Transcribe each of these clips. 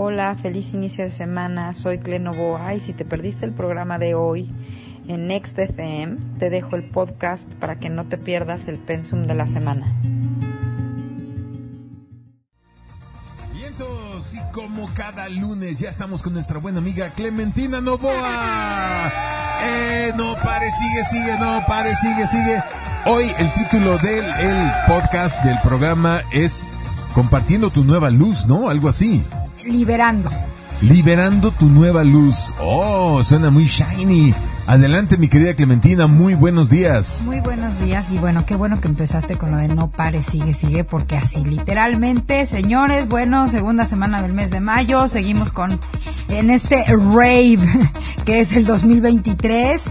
Hola, feliz inicio de semana. Soy Clenovoa y si te perdiste el programa de hoy en Next FM, te dejo el podcast para que no te pierdas el pensum de la semana. Vientos y como cada lunes ya estamos con nuestra buena amiga Clementina Novoa. Eh, no pare, sigue, sigue, no pare, sigue, sigue. Hoy el título del el podcast del programa es Compartiendo tu nueva luz, ¿no? Algo así. Liberando. Liberando tu nueva luz. Oh, suena muy shiny. Adelante, mi querida Clementina, muy buenos días. Muy buenos días y bueno, qué bueno que empezaste con lo de no pare, sigue, sigue, porque así literalmente, señores, bueno, segunda semana del mes de mayo, seguimos con en este rave que es el 2023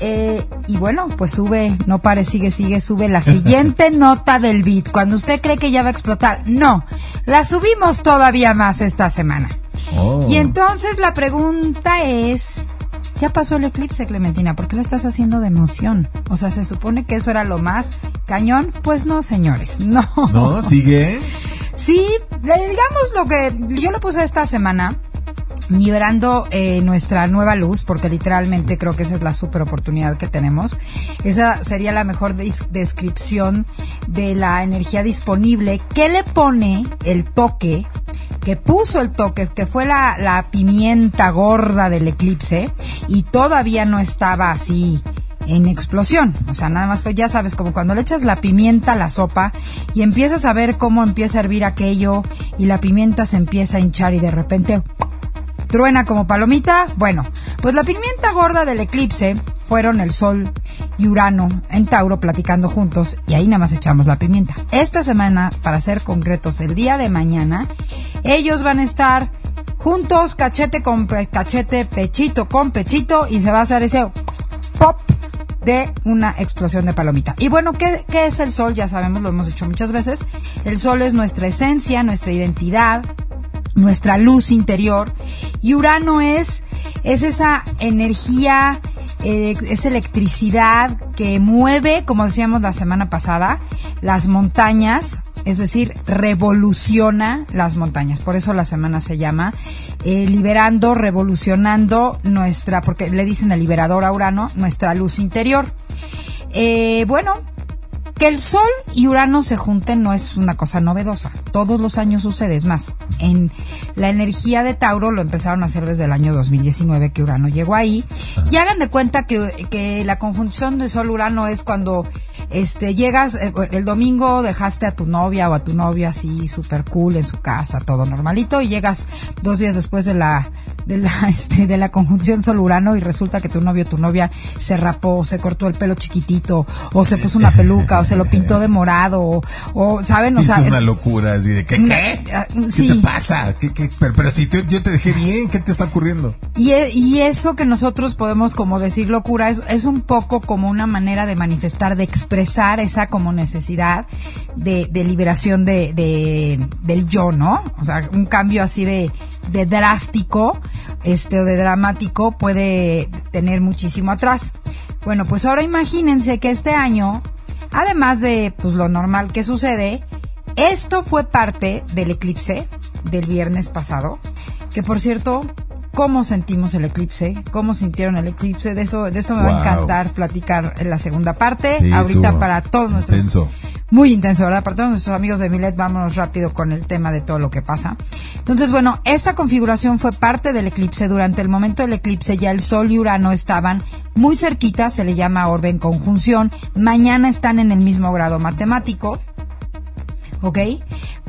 eh, y bueno, pues sube, no pare, sigue, sigue, sube la siguiente nota del beat. Cuando usted cree que ya va a explotar, no, la subimos todavía más esta semana. Oh. Y entonces la pregunta es, ya pasó el eclipse, Clementina, ¿por qué lo estás haciendo de emoción? O sea, se supone que eso era lo más cañón. Pues no, señores, no. ¿No? ¿Sigue? Sí, le- digamos lo que yo le puse esta semana, liberando eh, nuestra nueva luz, porque literalmente creo que esa es la super oportunidad que tenemos. Esa sería la mejor descripción de la energía disponible que le pone el toque que puso el toque, que fue la, la pimienta gorda del eclipse y todavía no estaba así en explosión. O sea, nada más fue, ya sabes, como cuando le echas la pimienta a la sopa y empiezas a ver cómo empieza a hervir aquello y la pimienta se empieza a hinchar y de repente truena como palomita. Bueno, pues la pimienta gorda del eclipse fueron el Sol y Urano en Tauro platicando juntos y ahí nada más echamos la pimienta. Esta semana, para ser concretos, el día de mañana, ellos van a estar juntos, cachete con cachete, pechito con pechito y se va a hacer ese pop de una explosión de palomita. Y bueno, ¿qué, ¿qué es el sol? Ya sabemos, lo hemos dicho muchas veces. El sol es nuestra esencia, nuestra identidad, nuestra luz interior. Y Urano es, es esa energía, eh, es electricidad que mueve, como decíamos la semana pasada, las montañas, es decir, revoluciona las montañas. Por eso la semana se llama eh, liberando, revolucionando nuestra, porque le dicen el liberador a Urano, nuestra luz interior. Eh, bueno, que el Sol y Urano se junten no es una cosa novedosa. Todos los años sucede. Es más, en la energía de Tauro lo empezaron a hacer desde el año 2019 que Urano llegó ahí. Y hagan de cuenta que, que la conjunción de Sol-Urano es cuando este llegas eh, el domingo dejaste a tu novia o a tu novio así super cool en su casa, todo normalito y llegas dos días después de la de la este de la conjunción Sol Urano y resulta que tu novio o tu novia se rapó, se cortó el pelo chiquitito o se puso una peluca o se lo pintó de morado o, o, saben, o es sea, una locura, así de, ¿qué, qué? Ah, ¿Qué sí. te pasa? ¿Qué, qué? Pero, pero si te- yo te dejé bien, ¿qué te está ocurriendo? Y, e- y eso que nosotros podemos como decir locura es, es un poco como una manera de manifestar, de expresar esa como necesidad de, de liberación de, de- del yo, ¿no? O sea, un cambio así de, de drástico, este, o de dramático puede tener muchísimo atrás. Bueno, pues ahora imagínense que este año, además de pues lo normal que sucede, esto fue parte del eclipse del viernes pasado, que por cierto, ¿cómo sentimos el eclipse? ¿Cómo sintieron el eclipse? De eso, de esto me va a encantar platicar en la segunda parte. Sí, Ahorita para todos nuestros intenso. muy intenso, ¿verdad? Para todos nuestros amigos de Milet, vámonos rápido con el tema de todo lo que pasa. Entonces, bueno, esta configuración fue parte del eclipse. Durante el momento del eclipse ya el Sol y Urano estaban muy cerquitas, se le llama orbe en conjunción. Mañana están en el mismo grado matemático. ¿ok?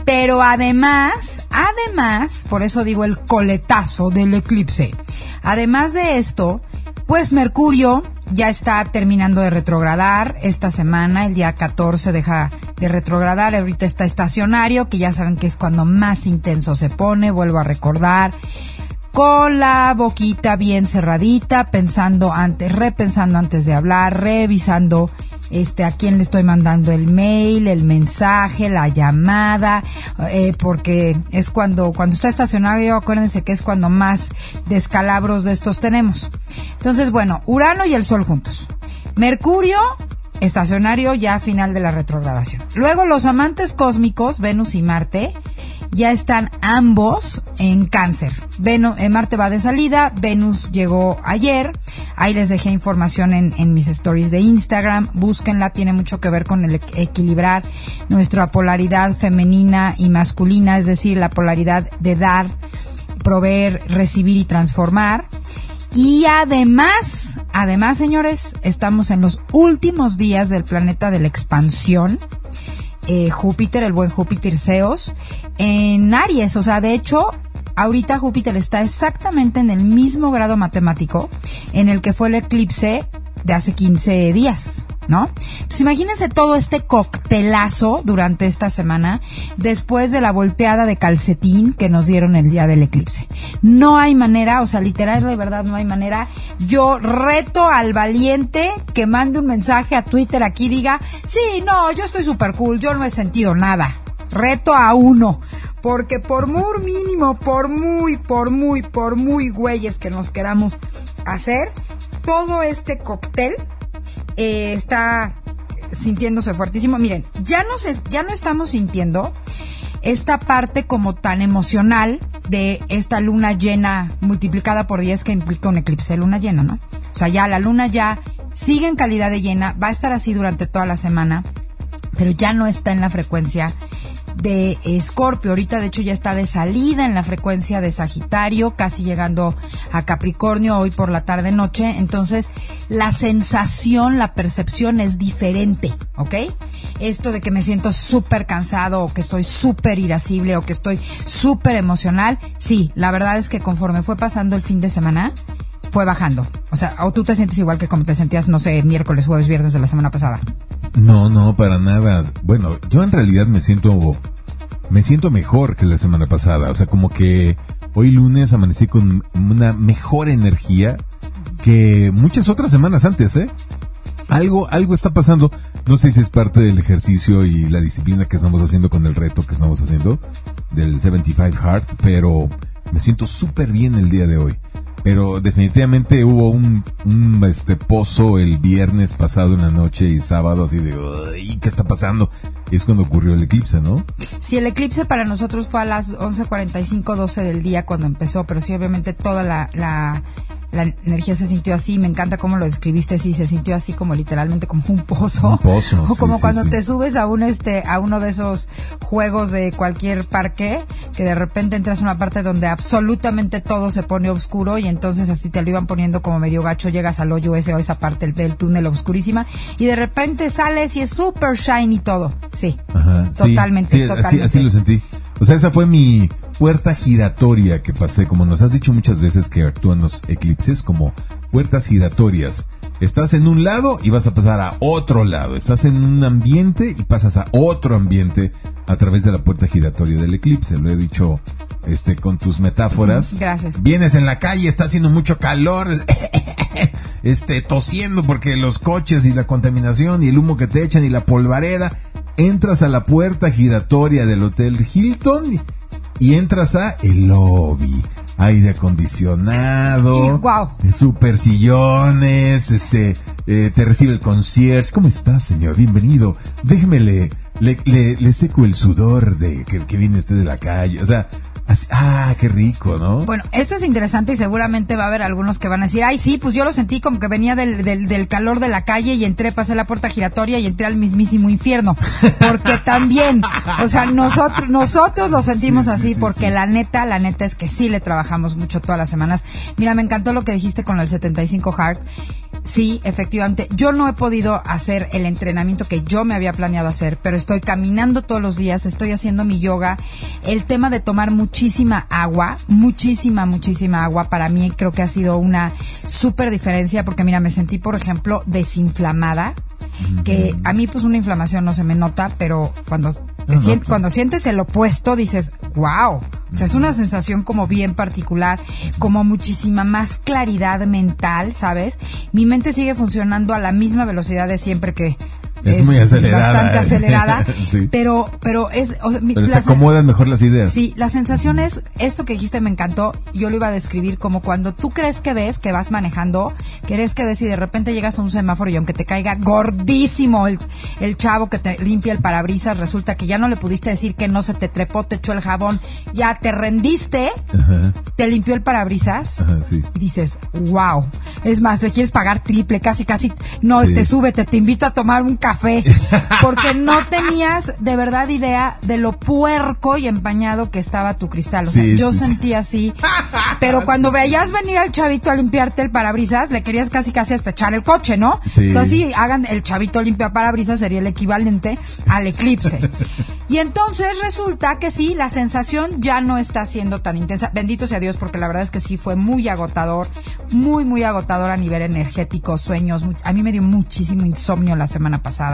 Pero además, además, por eso digo el coletazo del eclipse. Además de esto, pues Mercurio ya está terminando de retrogradar. Esta semana, el día 14 deja de retrogradar, ahorita está estacionario, que ya saben que es cuando más intenso se pone, vuelvo a recordar. Con la boquita bien cerradita, pensando antes, repensando antes de hablar, revisando este a quién le estoy mandando el mail, el mensaje, la llamada, eh, porque es cuando cuando está estacionario, acuérdense que es cuando más descalabros de estos tenemos. Entonces, bueno, Urano y el Sol juntos. Mercurio estacionario ya final de la retrogradación. Luego los amantes cósmicos, Venus y Marte, ya están ambos en cáncer. Eh, Marte va de salida, Venus llegó ayer, ahí les dejé información en, en mis stories de Instagram, búsquenla, tiene mucho que ver con el equilibrar nuestra polaridad femenina y masculina, es decir, la polaridad de dar, proveer, recibir y transformar. Y además, además, señores, estamos en los últimos días del planeta de la expansión. Eh, Júpiter, el buen Júpiter Zeus, en Aries. O sea, de hecho, ahorita Júpiter está exactamente en el mismo grado matemático en el que fue el eclipse de hace 15 días. ¿No? Entonces imagínense todo este coctelazo durante esta semana después de la volteada de calcetín que nos dieron el día del eclipse. No hay manera, o sea, literal de verdad no hay manera. Yo reto al valiente que mande un mensaje a Twitter aquí diga, sí, no, yo estoy súper cool, yo no he sentido nada. Reto a uno. Porque por muy mínimo, por muy, por muy, por muy güeyes que nos queramos hacer, todo este cóctel eh, está sintiéndose fuertísimo. Miren, ya ya no estamos sintiendo esta parte como tan emocional de esta luna llena multiplicada por 10 que implica un eclipse de luna llena, ¿no? O sea, ya la luna ya sigue en calidad de llena, va a estar así durante toda la semana, pero ya no está en la frecuencia de Escorpio. Ahorita, de hecho, ya está de salida en la frecuencia de Sagitario, casi llegando a Capricornio hoy por la tarde noche. Entonces, la sensación, la percepción es diferente, ¿ok? Esto de que me siento súper cansado o que estoy súper irascible o que estoy súper emocional, sí, la verdad es que conforme fue pasando el fin de semana, fue bajando. O sea, o tú te sientes igual que como te sentías, no sé, miércoles, jueves, viernes de la semana pasada. No, no, para nada. Bueno, yo en realidad me siento me siento mejor que la semana pasada, o sea, como que hoy lunes amanecí con una mejor energía que muchas otras semanas antes, ¿eh? Algo algo está pasando, no sé si es parte del ejercicio y la disciplina que estamos haciendo con el reto que estamos haciendo del 75 Heart, pero me siento súper bien el día de hoy pero definitivamente hubo un, este pozo el viernes pasado en la noche y sábado así de ¿qué está pasando? Es cuando ocurrió el eclipse, ¿no? Sí, el eclipse para nosotros fue a las 11:45 12 del día cuando empezó, pero sí obviamente toda la la energía se sintió así, me encanta cómo lo describiste, sí, se sintió así como literalmente como un pozo. Un pozo. O como cuando te subes a un este, a uno de esos juegos de cualquier parque, que de repente entras a una parte donde absolutamente todo se pone oscuro y entonces así te lo iban poniendo como medio gacho, llegas al hoyo ese o esa parte del, túnel oscurísima y de repente sales y es súper shiny todo. Sí. Totalmente, totalmente. así lo sentí. O sea, esa fue mi puerta giratoria que pasé, como nos has dicho muchas veces que actúan los eclipses como puertas giratorias. Estás en un lado y vas a pasar a otro lado. Estás en un ambiente y pasas a otro ambiente a través de la puerta giratoria del eclipse. Lo he dicho este con tus metáforas. Gracias. Vienes en la calle, está haciendo mucho calor, este tosiendo porque los coches y la contaminación y el humo que te echan y la polvareda entras a la puerta giratoria del Hotel Hilton y entras a el lobby. Aire acondicionado, wow. super sillones, este, eh, te recibe el concierge. ¿Cómo estás, señor? Bienvenido. Déjeme le, le, seco el sudor de que, que viene usted de la calle. O sea, ah, qué rico, ¿no? Bueno, esto es interesante y seguramente va a haber algunos que van a decir, ay, sí, pues yo lo sentí como que venía del, del, calor de la calle y entré, pasé la puerta giratoria y entré al mismísimo infierno. Porque también, o sea, nosotros, nosotros lo sentimos así porque la neta, la neta es que sí le trabajamos mucho todas las semanas. Mira, me encantó lo que dijiste con el 75 Hard. Sí, efectivamente. Yo no he podido hacer el entrenamiento que yo me había planeado hacer, pero estoy caminando todos los días, estoy haciendo mi yoga. El tema de tomar muchísima agua, muchísima, muchísima agua, para mí creo que ha sido una súper diferencia porque mira, me sentí, por ejemplo, desinflamada que a mí pues una inflamación no se me nota, pero cuando, cuando sientes el opuesto dices, wow, o sea, es una sensación como bien particular, como muchísima más claridad mental, ¿sabes? Mi mente sigue funcionando a la misma velocidad de siempre que Es muy acelerada. bastante acelerada, Sí. pero pero es o sea, Pero se acomodan mejor las ideas. Sí, la sensación es, esto que dijiste me encantó, yo lo iba a describir como cuando tú crees que ves, que vas manejando, crees que ves y de repente llegas a un semáforo y aunque te caiga gordísimo el, el chavo que te limpia el parabrisas, resulta que ya no le pudiste decir que no se te trepó, te echó el jabón, ya te rendiste, Ajá, te limpió el parabrisas. ajá, sí. Y dices, wow. Es más, le quieres pagar triple, casi, casi. No, Sí. este, súbete, te invito a tomar un café. Porque no tenías de verdad idea de lo puerco y empañado que estaba tu cristal. O sea, Sí, yo sí, sí. sentí así. Pero cuando veías venir al chavito a limpiarte el parabrisas, le querías casi, casi hasta echar el coche, ¿no? Sí. O sea, sí, hagan el chavito limpia parabrisas sería el equivalente al eclipse. Y entonces resulta que sí, la sensación ya no está siendo tan intensa. Bendito sea Dios, porque la verdad es que sí fue muy agotador, muy, muy agotador a nivel energético, sueños. A mí me dio muchísimo insomnio la semana pasada.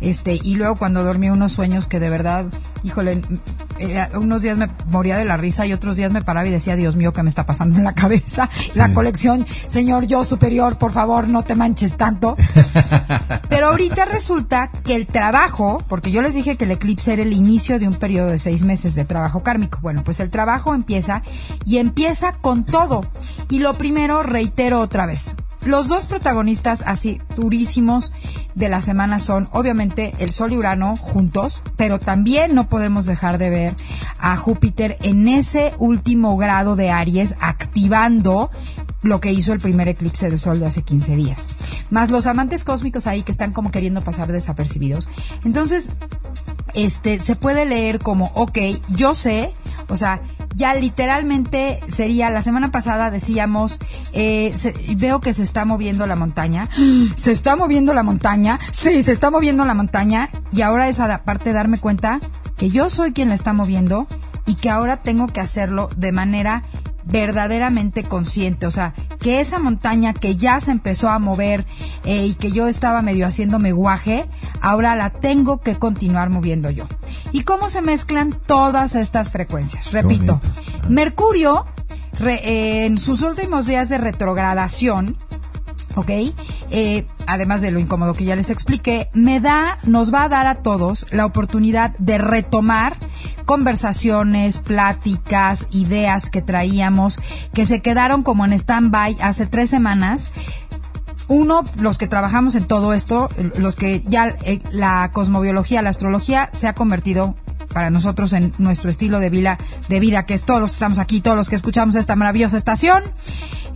Este, y luego cuando dormí unos sueños que de verdad, híjole, eh, unos días me moría de la risa y otros días me paraba y decía, Dios mío, ¿qué me está pasando en la cabeza? La colección, señor yo superior, por favor, no te manches tanto. Pero ahorita resulta que el trabajo, porque yo les dije que el eclipse era el inicio de un periodo de seis meses de trabajo kármico. Bueno, pues el trabajo empieza y empieza con todo. Y lo primero, reitero otra vez. Los dos protagonistas así durísimos de la semana son obviamente el Sol y Urano juntos, pero también no podemos dejar de ver a Júpiter en ese último grado de Aries activando lo que hizo el primer eclipse de sol de hace 15 días. Más los amantes cósmicos ahí que están como queriendo pasar desapercibidos. Entonces, este, se puede leer como, ok, yo sé, o sea, ya literalmente sería, la semana pasada decíamos, eh, se- veo que se está moviendo la montaña, se está moviendo la montaña, sí, se está moviendo la montaña, y ahora es aparte darme cuenta que yo soy quien la está moviendo y que ahora tengo que hacerlo de manera verdaderamente consciente, o sea, que esa montaña que ya se empezó a mover eh, y que yo estaba medio haciéndome guaje, ahora la tengo que continuar moviendo yo. ¿Y cómo se mezclan todas estas frecuencias? Repito. Mercurio re- eh, en sus últimos días de retrogradación, ¿ok? Eh, además de lo incómodo que ya les expliqué, me da, nos va a dar a todos la oportunidad de retomar conversaciones, pláticas, ideas que traíamos, que se quedaron como en stand-by hace tres semanas. Uno, los que trabajamos en todo esto, los que ya eh, la cosmobiología, la astrología se ha convertido para nosotros en nuestro estilo de vida, de vida que es todos los que estamos aquí, todos los que escuchamos esta maravillosa estación.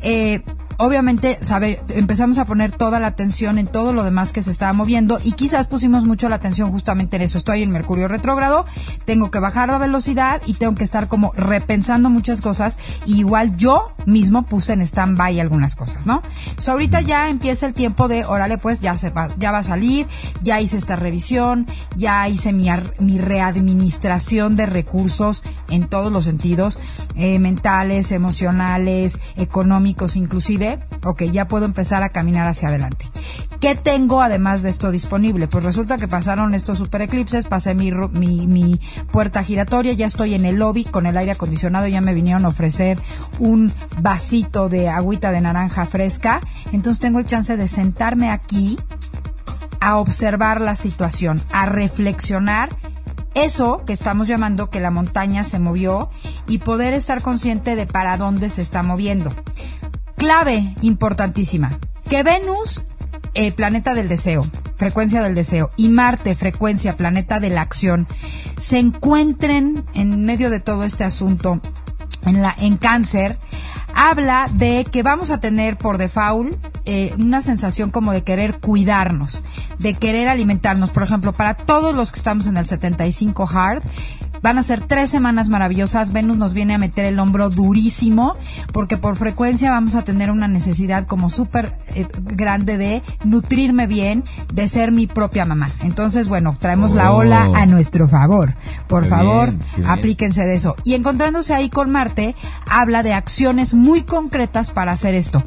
Eh, obviamente, sabe, empezamos a poner toda la atención en todo lo demás que se estaba moviendo y quizás pusimos mucho la atención justamente en eso. Estoy en Mercurio retrógrado, tengo que bajar la velocidad y tengo que estar como repensando muchas cosas. Y igual yo mismo puse en stand-by algunas cosas, ¿no? Ahorita ya empieza el tiempo de, órale, pues ya se va, ya va a salir, ya hice esta revisión, ya hice mi, mi readministración de recursos en todos los sentidos, eh, mentales, emocionales, económicos inclusive. Ok, ya puedo empezar a caminar hacia adelante. ¿Qué tengo además de esto disponible? Pues resulta que pasaron estos super eclipses, pasé mi, mi, mi puerta giratoria, ya estoy en el lobby con el aire acondicionado, ya me vinieron a ofrecer un vasito de agüita de naranja fresca, entonces tengo el chance de sentarme aquí a observar la situación, a reflexionar eso que estamos llamando que la montaña se movió y poder estar consciente de para dónde se está moviendo. Clave importantísima, que Venus, eh, planeta del deseo, frecuencia del deseo, y Marte, frecuencia, planeta de la acción, se encuentren en medio de todo este asunto en, la, en cáncer, habla de que vamos a tener por default eh, una sensación como de querer cuidarnos, de querer alimentarnos. Por ejemplo, para todos los que estamos en el 75 hard, Van a ser tres semanas maravillosas. Venus nos viene a meter el hombro durísimo porque por frecuencia vamos a tener una necesidad como súper eh, grande de nutrirme bien, de ser mi propia mamá. Entonces, bueno, traemos la Oh. ola a nuestro favor. Por Qué favor, bien, qué bien. aplíquense de eso. Y encontrándose ahí con Marte, habla de acciones muy concretas para hacer esto.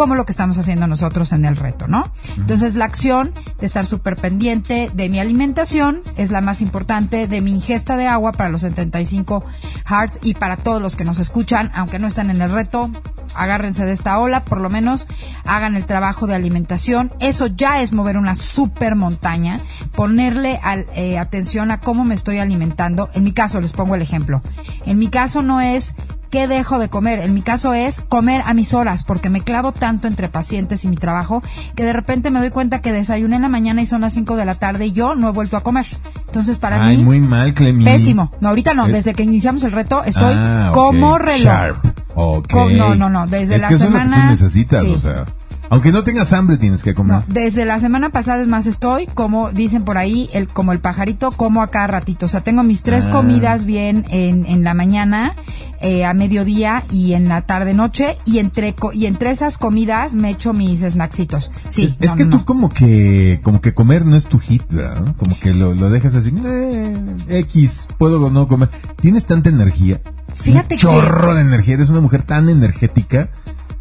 Como lo que estamos haciendo nosotros en el reto, ¿no? Entonces la acción de estar súper pendiente de mi alimentación es la más importante, de mi ingesta de agua para los 75 hearts y para todos los que nos escuchan, aunque no están en el reto, agárrense de esta ola, por lo menos hagan el trabajo de alimentación. Eso ya es mover una super montaña, ponerle eh, atención a cómo me estoy alimentando. En mi caso, les pongo el ejemplo. En mi caso no es qué dejo de comer. En mi caso es comer a mis horas, porque me clavo tanto entre pacientes y mi trabajo que de repente me doy cuenta que desayuné en la mañana y son las 5 de la tarde y yo no he vuelto a comer. Entonces, para Ay, mí. muy mal, Clemi. Pésimo. No, ahorita no. Desde que iniciamos el reto estoy Ah, como reloj. Sharp. Ok. Co- no, no, no, desde es la que eso es lo semana- que tú necesitas, sí. o sea. Aunque no tengas hambre, tienes que comer. No, desde la semana pasada es más estoy, como dicen por ahí, el, como el pajarito, como a cada ratito. O sea, tengo mis tres Ah. comidas bien en, en la mañana, eh, a mediodía y en la tarde noche. Y entre, y entre esas comidas me echo mis snacksitos. Sí. es no, que no, tú como que como que comer no es tu hit, ¿verdad? Como que lo, lo dejas así, eh, X, puedo o no comer. Tienes tanta energía. Fíjate un que- chorro de energía, eres una mujer tan energética,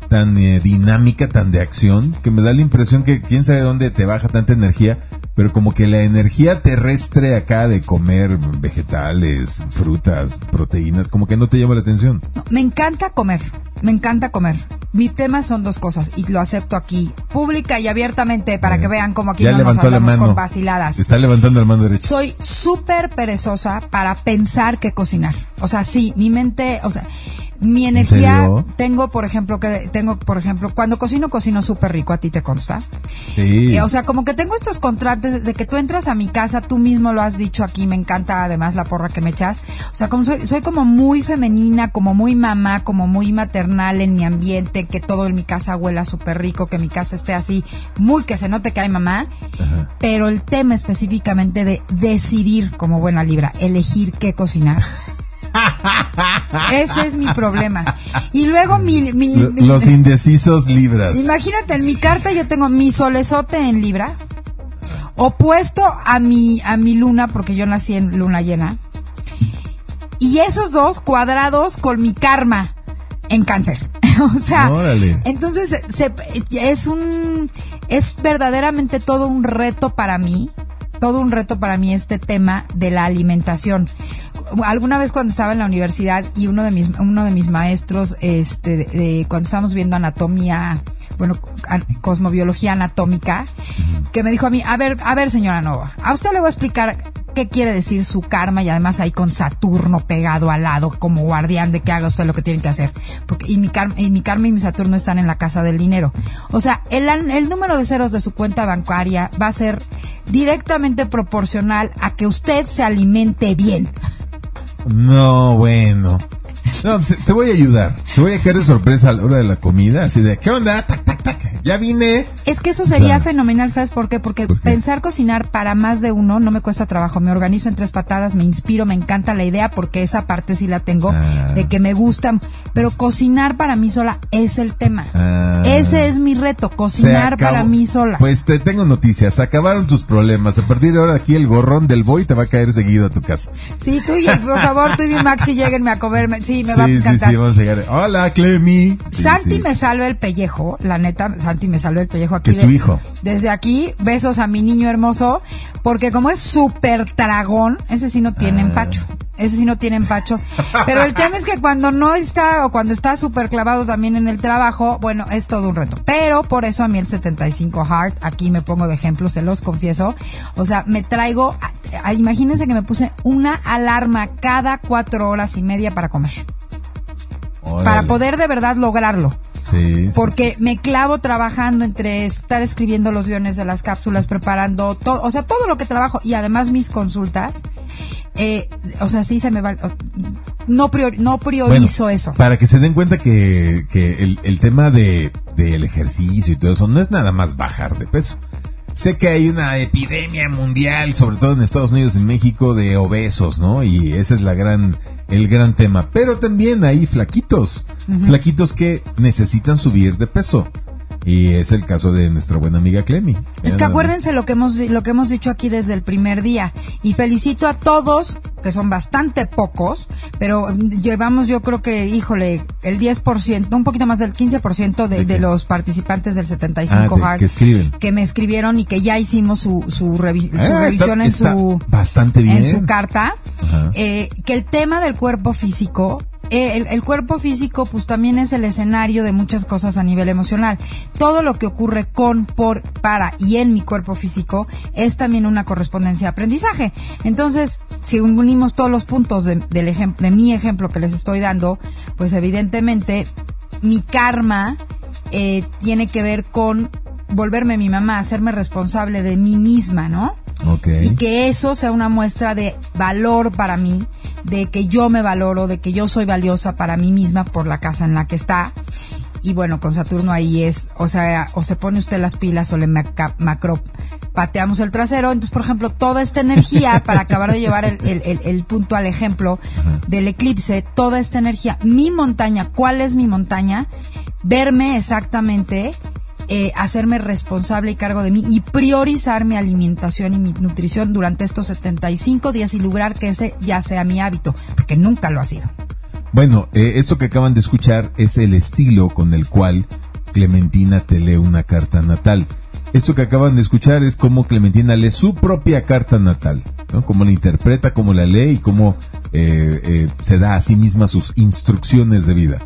tan eh, dinámica, tan de acción, que me da la impresión que quién sabe dónde te baja tanta energía, pero como que la energía terrestre acá de comer vegetales, frutas, proteínas, como que no te llama la atención. No, me encanta comer, me encanta comer. Mi tema son dos cosas y lo acepto aquí, pública y abiertamente, para que vean cómo aquí ya no nos la mano. con vaciladas. Está levantando la mano derecha. soy súper perezosa para pensar qué cocinar. O sea, sí, mi mente, o sea, mi energía, tengo, por ejemplo, que tengo, por ejemplo, cuando cocino, cocino súper rico, a ti te consta. Sí. O sea, como que tengo estos contrastes de que tú entras a mi casa, tú mismo lo has dicho aquí, me encanta además la porra que me echas. O sea, como soy, soy como muy femenina, como muy mamá, como muy maternal en mi ambiente, que todo en mi casa huela súper rico, que mi casa esté así, muy que se note que hay mamá. Ajá. Pero el tema específicamente de decidir como buena libra, elegir qué cocinar. Ese es mi problema. Y luego mi, mi- Lo- Los indecisos libras. Imagínate, en mi carta yo tengo mi solezote en Libra, opuesto a mi, a mi luna, porque yo nací en luna llena. Y esos dos cuadrados con mi karma en cáncer. o sea, Órale. entonces se- es un, es verdaderamente todo un reto para mí, todo un reto para mí este tema de la alimentación. Alguna vez cuando estaba en la universidad y uno de mis, uno de mis maestros, este, de- de- cuando estábamos viendo anatomía, bueno, cosmobiología anatómica, que me dijo a mí, a ver, a ver señora Nova, a usted le voy a explicar qué quiere decir su karma y además ahí con Saturno pegado al lado como guardián de que haga usted lo que tiene que hacer. Porque, y mi karma, y mi karma y mi Saturno están en la casa del dinero. O sea, el, el número de ceros de su cuenta bancaria va a ser directamente proporcional a que usted se alimente bien. No, bueno. No, te voy a ayudar. Te voy a caer de sorpresa a la hora de la comida. Así de, ¿qué onda? Tac, tac, tac. Ya vine. Es que eso sería O sea, fenomenal, ¿sabes por qué? Porque ¿por qué? pensar cocinar para más de uno no me cuesta trabajo. Me organizo en tres patadas, me inspiro, me encanta la idea porque esa parte sí la tengo Ah. de que me gusta. Pero cocinar para mí sola es el tema. Ah. Ese es mi reto, cocinar para mí sola. Pues te tengo noticias. Acabaron tus problemas. A partir de ahora aquí el gorrón del boy te va a caer seguido a tu casa. Sí, tú y por favor, tú y mi Maxi lleguenme a comerme. Sí, me va a sí, sí, encantar. sí, vamos a llegar. Hola, Clemi. Sí, Santi me salva el pellejo, la neta, Santi me salva el pellejo aquí. Que es tu hijo. Desde aquí, besos a mi niño hermoso, porque como es súper tragón, ese sí no tiene Ah. empacho. Ese sí no tiene empacho. Pero el tema es que cuando no está, o cuando está súper clavado también en el trabajo, bueno, es todo un reto. Pero por eso a mí el 75 Hard, aquí me pongo de ejemplo, se los confieso. O sea, me traigo, a- a- imagínense que me puse una alarma cada cuatro horas y media para comer. Órale. Para poder de verdad lograrlo. Sí, Porque sí, me clavo trabajando entre estar escribiendo los guiones de las cápsulas, preparando todo, o sea, todo lo que trabajo y además mis consultas. Eh, o sea, sí se me va. No, prior- no priorizo Bueno, eso. Para que se den cuenta que, que el, el tema de, del ejercicio y todo eso no es nada más bajar de peso. Sé que hay una epidemia mundial, sobre todo en Estados Unidos y México, de obesos, ¿no? Y ese es la gran, el gran tema. Pero también hay flaquitos, flaquitos que necesitan subir de peso. Y es el caso de nuestra buena amiga Clemi. Es que acuérdense lo que hemos lo que hemos dicho aquí desde el primer día y felicito a todos que son bastante pocos, pero llevamos yo creo que, híjole, el 10%, un poquito más del 15% de, de, los participantes del 75 ah, que, escriben. que me escribieron y que ya hicimos su, su, ah, revisión en su bastante bien. en su carta, eh, que el tema del cuerpo físico eh, el, cuerpo físico pues también es el escenario de muchas cosas a nivel emocional. Todo lo que ocurre con, por, para y en mi cuerpo físico es también una correspondencia de aprendizaje. Entonces, si unimos todos los puntos de, del ejemplo, de mi ejemplo que les estoy dando, pues evidentemente mi karma eh, tiene que ver con volverme mi mamá, hacerme responsable de mí misma, ¿no? Y que eso sea una muestra de valor para mí, de que yo me valoro, de que yo soy valiosa para mí misma por la casa en la que está. Y bueno, con Saturno ahí es, o sea, o se pone usted las pilas o le macro pateamos el trasero. Entonces, por ejemplo, toda esta energía, para acabar de llevar el, el, el punto al ejemplo del eclipse, toda esta energía, mi montaña, ¿cuál es mi montaña? Verme exactamente eh, hacerme responsable y cargo de mí y priorizar mi alimentación y mi nutrición durante estos 75 días y lograr que ese ya sea mi hábito, porque nunca lo ha sido. Bueno, eh, esto que acaban de escuchar es el estilo con el cual Clementina te lee una carta natal. Esto que acaban de escuchar es cómo Clementina lee su propia carta natal, ¿no? Cómo la interpreta, cómo la lee y cómo eh, se da a sí misma sus instrucciones de vida.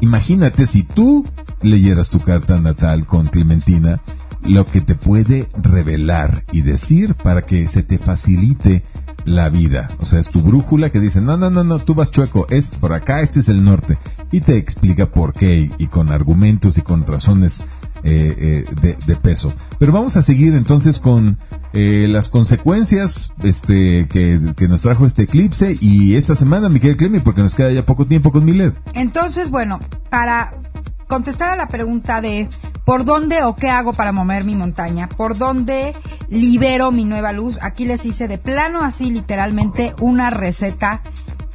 Imagínate si tú leyeras tu carta natal con Clementina, lo que te puede revelar y decir para que se te facilite la vida. O sea, es tu brújula que dice, no, no, no, no, tú vas chueco, es por acá, este es el norte. Y te explica por qué y, con argumentos y con razones eh, eh, de, peso. Pero vamos a seguir entonces con eh, las consecuencias este, que, nos trajo este eclipse y esta semana, Miguel Clemi, porque nos queda ya poco tiempo con Milet. Entonces, bueno, para contestar a la pregunta de por dónde o qué hago para mover mi montaña, por dónde libero mi nueva luz, aquí les hice de plano así literalmente una receta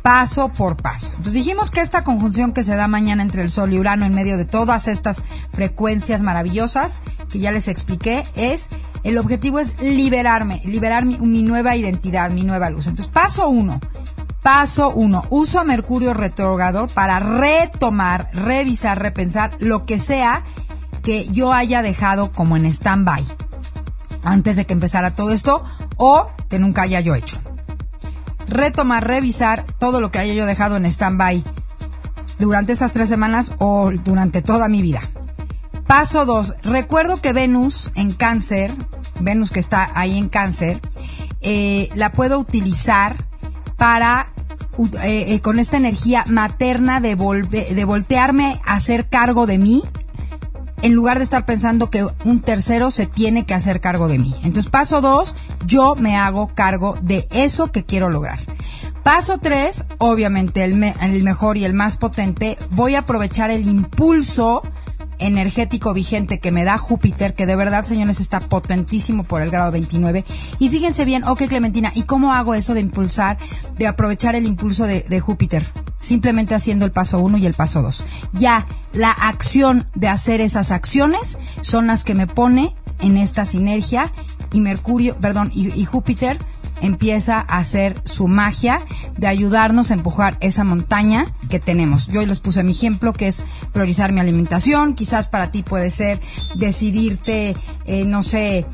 paso por paso. Entonces dijimos que esta conjunción que se da mañana entre el Sol y Urano en medio de todas estas frecuencias maravillosas que ya les expliqué es el objetivo es liberarme, liberar mi, mi nueva identidad, mi nueva luz. Entonces paso uno, Paso 1. Uso a Mercurio retrógrado para retomar, revisar, repensar lo que sea que yo haya dejado como en stand-by antes de que empezara todo esto o que nunca haya yo hecho. Retomar, revisar todo lo que haya yo dejado en stand-by durante estas tres semanas o durante toda mi vida. Paso 2. Recuerdo que Venus en cáncer, Venus que está ahí en cáncer, eh, la puedo utilizar para eh, eh, con esta energía materna de, de voltearme a hacer cargo de mí, en lugar de estar pensando que un tercero se tiene que hacer cargo de mí. Entonces, paso dos, yo me hago cargo de eso que quiero lograr. Paso tres, obviamente el, el mejor y el más potente, voy a aprovechar el impulso energético vigente que me da Júpiter, que de verdad, señores, está potentísimo por el grado 29. Y fíjense bien, ok, Clementina, ¿y cómo hago eso de impulsar, de aprovechar el impulso de, Júpiter? Simplemente haciendo el paso 1 y el paso 2. Ya, la acción de hacer esas acciones son las que me pone en esta sinergia y Mercurio, perdón, y Júpiter empieza a hacer su magia de ayudarnos a empujar esa montaña que tenemos. Yo les puse mi ejemplo que es priorizar mi alimentación. Quizás para ti puede ser decidirte, eh, no sé,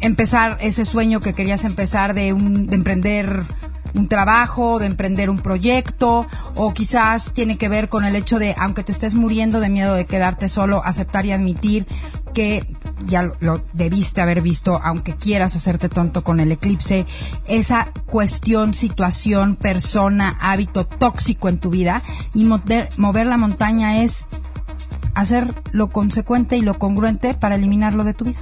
empezar ese sueño que querías empezar de, un, de emprender un trabajo, de emprender un proyecto, o quizás tiene que ver con el hecho de, aunque te estés muriendo de miedo de quedarte solo, aceptar y admitir que ya lo, debiste haber visto, aunque quieras hacerte tonto con el eclipse, esa cuestión, situación, persona, hábito tóxico en tu vida y mover, mover la montaña es hacer lo consecuente y lo congruente para eliminarlo de tu vida.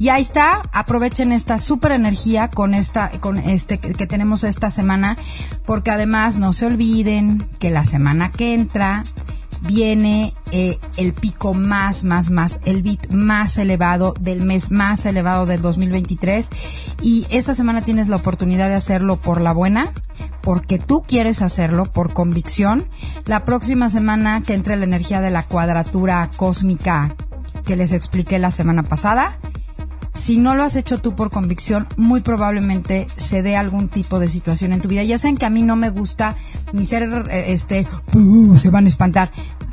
Y ahí está, aprovechen esta super energía con esta, con este que, tenemos esta semana, porque además no se olviden que la semana que entra viene eh, el pico más, más, más, el bit más elevado del mes más elevado del 2023. Y esta semana tienes la oportunidad de hacerlo por la buena, porque tú quieres hacerlo por convicción. La próxima semana que entre la energía de la cuadratura cósmica que les expliqué la semana pasada. Si no lo has hecho tú por convicción, muy probablemente se dé algún tipo de situación en tu vida. Ya saben que a mí no me gusta ni ser, eh, este, "Uh, se van a espantar,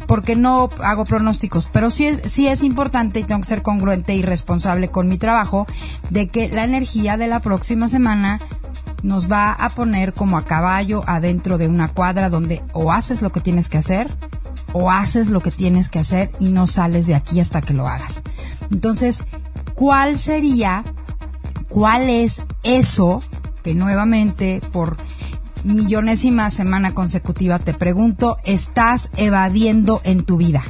porque no hago pronósticos, pero sí, sí es importante y tengo que ser congruente y responsable con mi trabajo de que la energía de la próxima semana nos va a poner como a caballo adentro de una cuadra donde o haces lo que tienes que hacer o haces lo que tienes que hacer y no sales de aquí hasta que lo hagas. Entonces, ¿cuál sería, cuál es eso que nuevamente por millonésima semana consecutiva te pregunto, estás evadiendo en tu vida?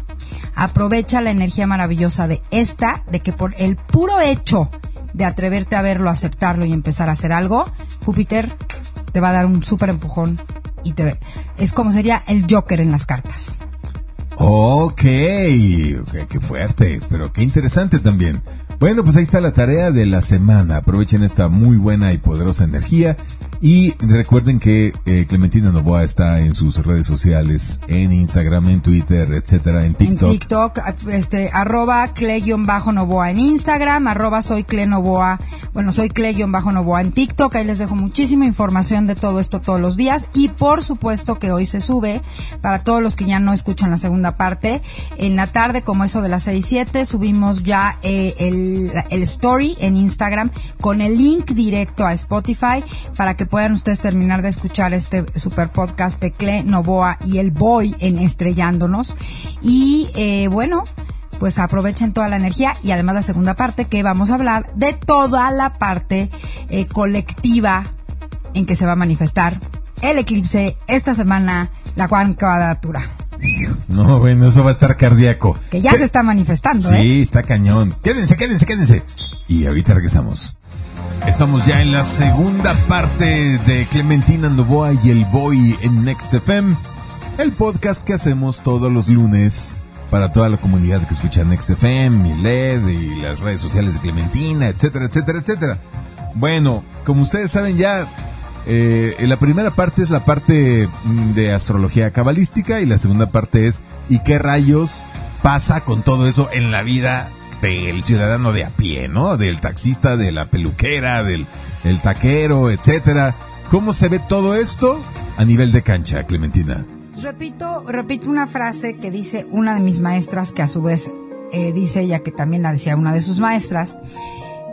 Aprovecha la energía maravillosa de esta, de que por el puro hecho de atreverte a verlo, aceptarlo y empezar a hacer algo, Júpiter te va a dar un súper empujón y te es como sería el Joker en las cartas. Ok, ok, qué fuerte, pero qué interesante también. Bueno, pues ahí está la tarea de la semana. Aprovechen esta muy buena y poderosa energía. Y recuerden que eh, Clementina Novoa está en sus redes sociales, en Instagram, en Twitter, etcétera, en TikTok. En TikTok, este, arroba cle-novoa en Instagram, arroba soy cle novoa, bueno, soy cle-novoa en TikTok, ahí les dejo muchísima información de todo esto todos los días y por supuesto que hoy se sube para todos los que ya no escuchan la segunda parte, en la tarde como eso de las 6, 7, subimos ya eh, el, el story en Instagram con el link directo a Spotify para que puedan ustedes terminar de escuchar este super podcast de Cle Novoa y el Boy en Estrellándonos. Y eh, bueno, pues aprovechen toda la energía y además la segunda parte que vamos a hablar de toda la parte eh, colectiva en que se va a manifestar el eclipse esta semana, la cuadratura. No, bueno, eso va a estar cardíaco. Que ya se está manifestando, ¿eh? Sí, está cañón. Quédense, quédense, quédense. Y ahorita regresamos. Estamos ya en la segunda parte de Clementina Novoa y el Boy en Next FM, el podcast que hacemos todos los lunes para toda la comunidad que escucha Next FM, y LED y las redes sociales de Clementina, etcétera, etcétera, etcétera. Bueno, como ustedes saben ya, eh, la primera parte es la parte mm, de astrología cabalística y la segunda parte es ¿y qué rayos pasa con todo eso en la vida del ciudadano de a pie, ¿no? Del taxista, de la peluquera, del el taquero, etcétera. ¿Cómo se ve todo esto a nivel de cancha, Clementina? Repito, repito una frase que dice una de mis maestras, que a su vez eh, dice ella que también la decía una de sus maestras,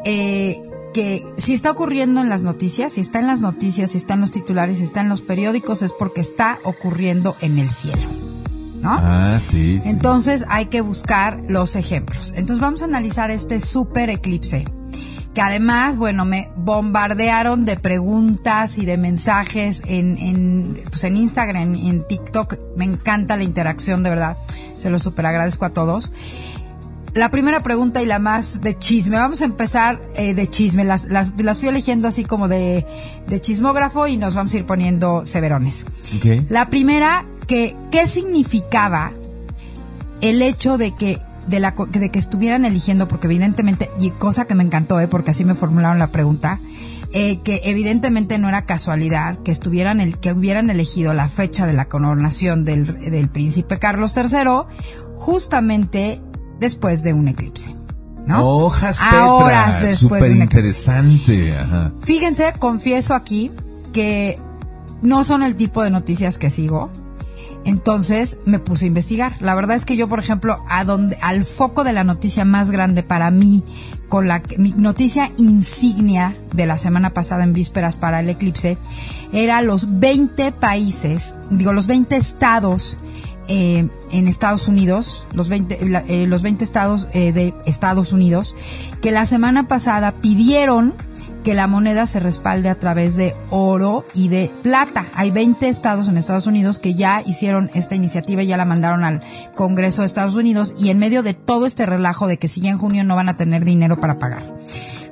eh, que si está ocurriendo en las noticias, si está en las noticias, si está en los titulares, si está en los periódicos, es porque está ocurriendo en el cielo. ¿No? Ah, sí, sí. Entonces hay que buscar los ejemplos. Entonces vamos a analizar este super eclipse que además, bueno, me bombardearon de preguntas y de mensajes en, en, pues en Instagram y en TikTok. Me encanta la interacción, de verdad. Se lo super agradezco a todos. La primera pregunta y la más de chisme. Vamos a empezar eh, de chisme. Las, las, las fui eligiendo así como de, de chismógrafo y nos vamos a ir poniendo severones. Ok. La primera, que, ¿qué significaba el hecho de que de, la, de que estuvieran eligiendo, porque evidentemente, y cosa que me encantó, eh, porque así me formularon la pregunta, eh, que evidentemente no era casualidad que estuvieran el, que hubieran elegido la fecha de la coronación del, del príncipe Carlos III justamente después de un eclipse. ¿no? Hojas A horas Petra, súper interesante. Fíjense, confieso aquí que no son el tipo de noticias que sigo. Entonces me puse a investigar. La verdad es que yo, por ejemplo, a donde, al foco de la noticia más grande para mí, con la mi noticia insignia de la semana pasada en vísperas para el eclipse, era los 20 países, digo, los 20 estados eh, en Estados Unidos, los 20, la- eh, los 20 estados eh, de Estados Unidos, que la semana pasada pidieron que la moneda se respalde a través de oro y de plata. Hay 20 estados en Estados Unidos que ya hicieron esta iniciativa y ya la mandaron al Congreso de Estados Unidos y en medio de todo este relajo de que si ya en junio no van a tener dinero para pagar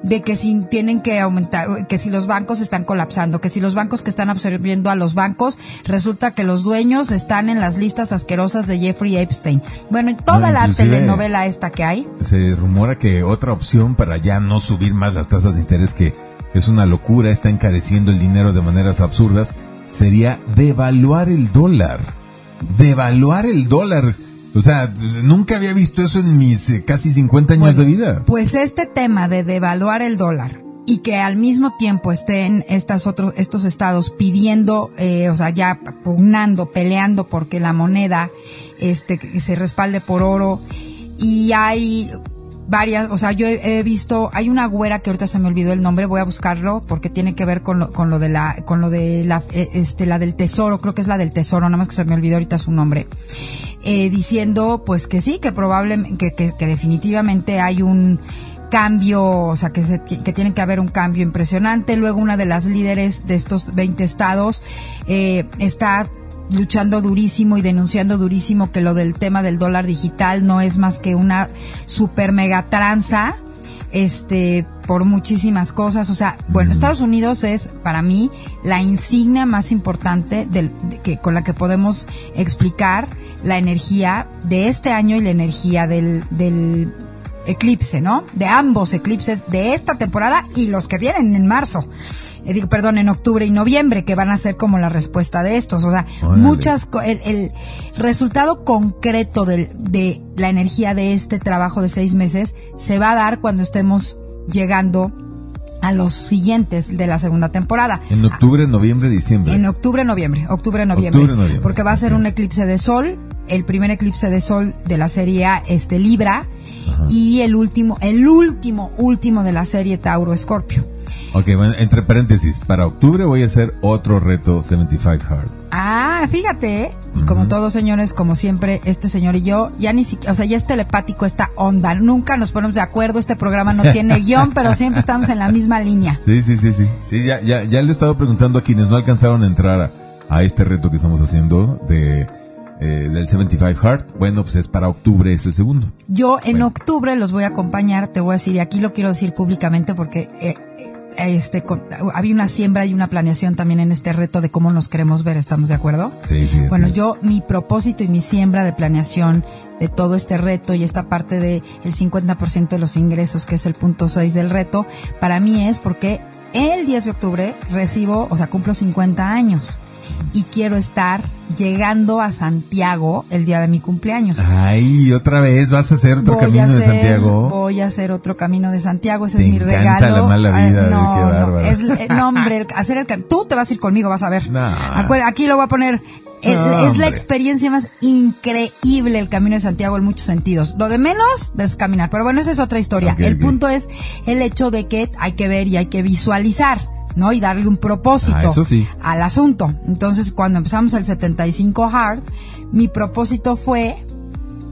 de que si tienen que aumentar, que si los bancos están colapsando, que si los bancos que están absorbiendo a los bancos, resulta que los dueños están en las listas asquerosas de Jeffrey Epstein. Bueno, en toda la telenovela esta que hay, Se rumora que otra opción para ya no subir más las tasas de interés, que es una locura, está encareciendo el dinero de maneras absurdas, sería devaluar el dólar. Devaluar el dólar. O sea, nunca había visto eso en mis eh, casi 50 años Bueno, de vida. Pues este tema de devaluar el dólar y que al mismo tiempo estén estas otros, estos estados pidiendo, eh, o sea, ya pugnando, peleando porque la moneda, este, que se respalde por oro y hay varias, o sea, yo he, visto, hay una güera que ahorita se me olvidó el nombre, voy a buscarlo porque tiene que ver con lo, con lo de la, con lo de la, eh, este, la del tesoro, creo que es la del tesoro, nada más que se me olvidó ahorita su nombre, eh, diciendo pues que sí, que probablemente, que, que, que definitivamente hay un cambio, o sea, que, se, que tiene que haber un cambio impresionante. Luego una de las líderes de estos 20 estados eh, está luchando durísimo y denunciando durísimo que lo del tema del dólar digital no es más que una super mega tranza este por muchísimas cosas, o sea, bueno, Estados Unidos es para mí la insignia más importante del, de que con la que podemos explicar la energía de este año y la energía del del eclipse, ¿no? De ambos eclipses de esta temporada y los que vienen en marzo. Eh, digo, perdón, en octubre y noviembre, que van a ser como la respuesta de estos. O sea, Órale. muchas, el, el resultado concreto del- de la energía de este trabajo de seis meses se va a dar cuando estemos llegando a los siguientes de la segunda temporada. En octubre, noviembre, diciembre. En octubre, noviembre, octubre, noviembre. Octubre, noviembre. Porque va a ser un eclipse de sol, el primer eclipse de sol de la serie A, este Libra, y el último, el último, último de la serie Tauro Escorpio. Ok, bueno, entre paréntesis, para octubre voy a hacer otro reto 75 Hard. Ah, fíjate, ¿eh? Y como todos señores, como siempre, este señor y yo, ya ni siquiera, o sea, ya es telepático esta onda, nunca nos ponemos de acuerdo, este programa no tiene guion, pero siempre estamos en la misma línea. Sí, sí, sí, sí. Sí, ya, ya, ya le he estado preguntando a quienes no alcanzaron a entrar a, a este reto que estamos haciendo de eh, del 75 Hard. Bueno, pues es para octubre, es el segundo. Yo en Bueno. octubre los voy a acompañar, te voy a decir, y aquí lo quiero decir públicamente porque eh, eh, este con- había una siembra y una planeación también en este reto de cómo nos queremos ver, ¿estamos de acuerdo? Sí, sí. Bueno, es. yo mi propósito y mi siembra de planeación de todo este reto y esta parte de el 50% de los ingresos, que es el punto 6 del reto, para mí es porque el 10 de octubre recibo, o sea, cumplo 50 años y quiero estar llegando a Santiago el día de mi cumpleaños. Ay, otra vez vas a hacer otro Voy camino de Santiago. Voy a hacer otro camino de Santiago, ese Te es mi regalo. la mala Ay, vida, no, qué no, es, eh, no, hombre, el- hacer el Tú te vas a ir conmigo, vas a ver. No. Aquí lo voy a poner. El- No, es la experiencia más increíble el camino de Santiago en muchos sentidos. Lo de menos es caminar, pero bueno, esa es otra historia. El punto es el hecho de que hay que ver y hay que visualizar. ¿No? Y darle un propósito Ah, eso sí. al asunto. Entonces, cuando empezamos el 75 Hard, mi propósito fue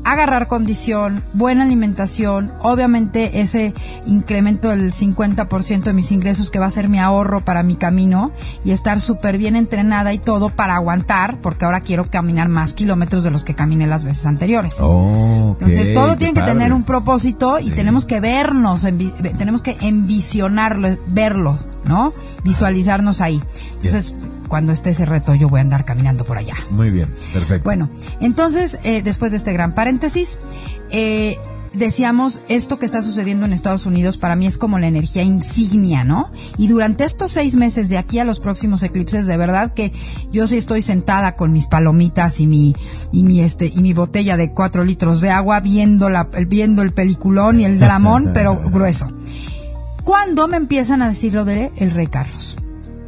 agarrar condición, buena alimentación, obviamente ese incremento del 50% de mis ingresos que va a ser mi ahorro para mi camino y estar súper bien entrenada y todo para aguantar, porque ahora quiero caminar más kilómetros de los que caminé las veces anteriores. Oh, Entonces todo tiene que padre. tener un propósito y Sí. tenemos que vernos, tenemos que envisionarlo, verlo, ¿no? Visualizarnos ahí. Entonces, cuando esté ese reto yo voy a andar caminando por allá. Muy bien, perfecto. Bueno, entonces, eh, después de este gran paréntesis, eh, decíamos, esto que está sucediendo en Estados Unidos para mí es como la energía insignia, ¿no? Y durante estos seis meses de aquí a los próximos eclipses, de verdad que yo sí estoy sentada con mis palomitas y mi, y mi este, y mi botella de cuatro litros de agua viendo la, viendo el peliculón y el dramón, pero grueso. Cuando me empiezan a decir lo de el rey Carlos,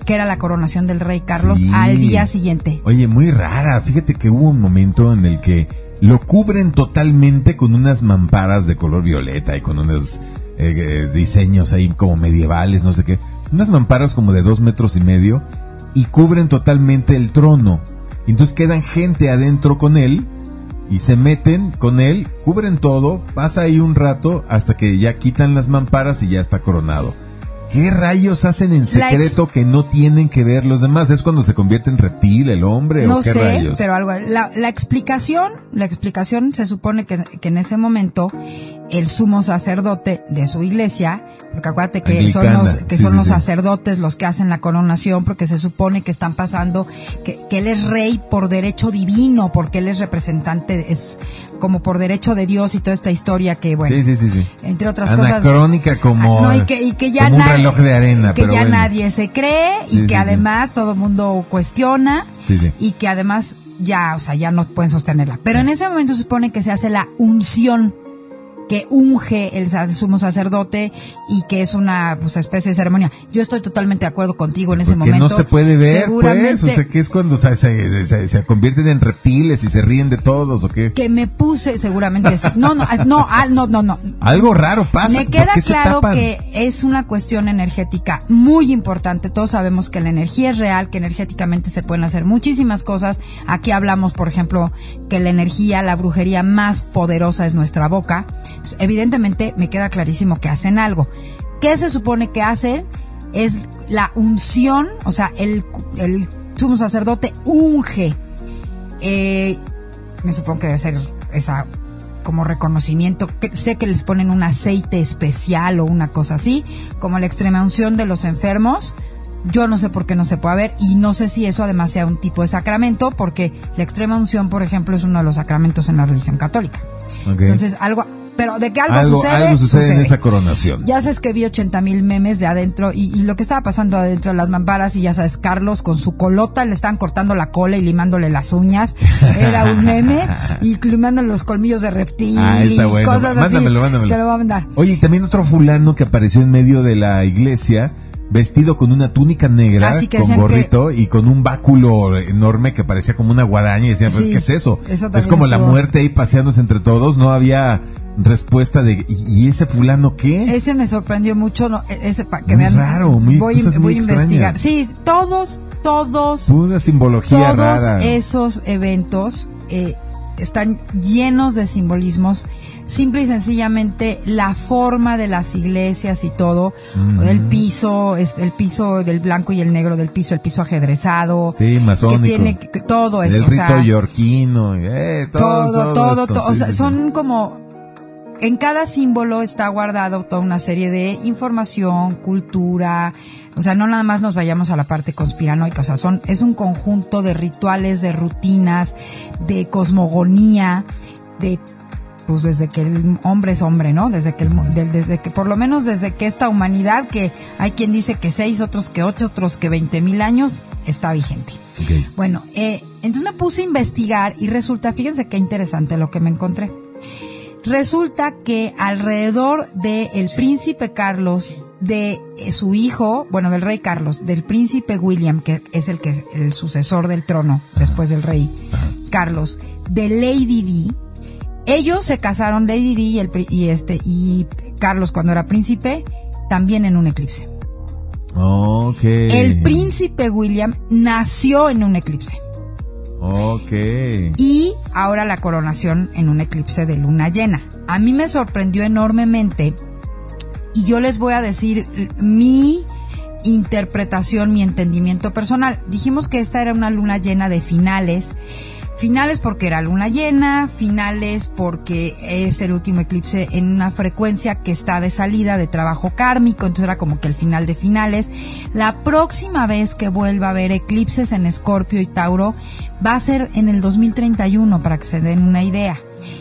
que era la coronación del rey Carlos Sí. al día siguiente. Oye, muy rara. Fíjate que hubo un momento en el que lo cubren totalmente con unas mamparas de color violeta y con unos eh, eh, diseños ahí como medievales, no sé qué. Unas mamparas como de dos metros y medio y cubren totalmente el trono. Y entonces quedan gente adentro con él y se meten con él, cubren todo, pasa ahí un rato hasta que ya quitan las mamparas y ya está coronado. ¿Qué rayos hacen en secreto que no tienen que ver los demás? ¿Es cuando se convierte en reptil el hombre No o qué sé, rayos? pero algo. La, la explicación, la explicación se supone que, que en ese momento el sumo sacerdote de su iglesia, porque acuérdate que son los que sí, son sí, los sí. sacerdotes los que hacen la coronación, porque se supone que están pasando que, que él es rey por derecho divino, porque él es representante, es como por derecho de Dios y toda esta historia que bueno. Sí, sí, sí, sí. Entre otras cosas. Anacrónica como, Ah, no, y que, y que ya como un nadie- reloj de arena, que pero ya bueno. nadie se cree y que además todo el mundo cuestiona y que además ya, o sea, ya no pueden sostenerla. Pero en ese momento se supone que se hace la unción que unge el sumo sacerdote y que es una pues, especie de ceremonia. Yo estoy totalmente de acuerdo contigo en ese Porque momento. no se puede ver, pues. O sea, que es cuando se, se, se- se convierten en reptiles y se ríen de todos, ¿o qué? que me puse, seguramente. No, no, no, ah, no, no, no. Algo raro pasa. Me ¿por queda claro que es una cuestión energética muy importante. Todos sabemos que la energía es real, que energéticamente se pueden hacer muchísimas cosas. Aquí hablamos, por ejemplo, que la energía, la brujería más poderosa es nuestra boca. Evidentemente me queda clarísimo que hacen algo. ¿Qué se supone que hacen? Es la unción, o sea, el, el sumo sacerdote unge eh, me supongo que debe ser esa como reconocimiento. Que- sé que les ponen un aceite especial o una cosa así, como la extrema unción de los enfermos. Yo no sé por qué no se puede ver y no sé si eso además sea un tipo de sacramento, porque la extrema unción, por ejemplo, es uno de los sacramentos en la religión católica. Entonces, algo, pero de que algo, algo, sucede, algo sucede, en esa coronación. ya sabes que vi 80 mil memes de adentro y, y lo que estaba pasando adentro de las mamparas y ya sabes, Carlos con su colota le estaban cortando la cola y limándole las uñas. Era un meme y limándole los colmillos de reptil Ah, está y bueno. cosas Mándamelo, así. mándamelo. Te lo voy a mandar. Oye, y también otro fulano que apareció en medio de la iglesia, vestido con una túnica negra, Así que con gorrito y con un báculo enorme que parecía como una guadaña. Y decían, pues, Sí, ¿qué es eso? eso es como la muerte ahí paseándose entre todos. No había respuesta de, ¿y, ese fulano qué? Ese me sorprendió mucho, no, e- ese para que Muy vean. raro, muy- voy, cosas muy voy a investigar. Sí, todos, todos, Pura simbología todos rara. esos eventos eh, están llenos de simbolismos. Simple y sencillamente la forma de las iglesias y todo, el piso, el piso del blanco y el negro del piso, el piso ajedrezado, Sí, masónico. que tiene todo eso, El o sea, rito yorquino, eh, todo, todo, todo, esto, todo, sí, o sea, sí. son como en cada símbolo está guardado toda una serie de información, cultura, o sea, no nada más nos vayamos a la parte conspiranoica, o sea, son es un conjunto de rituales, de rutinas, de cosmogonía, de pues desde que el hombre es hombre, ¿no? Desde que el, del- desde que por lo menos desde que esta humanidad que hay quien dice que seis, otros que ocho, otros que veinte mil años está vigente. Bueno, eh, entonces me puse a investigar y resulta, fíjense qué interesante lo que me encontré. Resulta que alrededor del el príncipe Carlos, de eh, su hijo, bueno, del rey Carlos, del príncipe William, que es el que el sucesor del trono después del rey Carlos, de Lady Di, ellos se casaron, Lady Di y, el, y este y Carlos cuando era príncipe, también en un eclipse. Ok. El príncipe William nació en un eclipse. Ok. y ahora la coronación en un eclipse de luna llena. A mí me sorprendió enormemente y yo les voy a decir mi interpretación, mi entendimiento personal. Dijimos que esta era una luna llena de finales. Finales porque era luna llena, finales porque es el último eclipse en una frecuencia que está de salida de trabajo kármico, entonces era como que el final de finales. La próxima vez que vuelva a haber eclipses en Escorpio y Tauro va a ser en el 2031 para que se den una idea.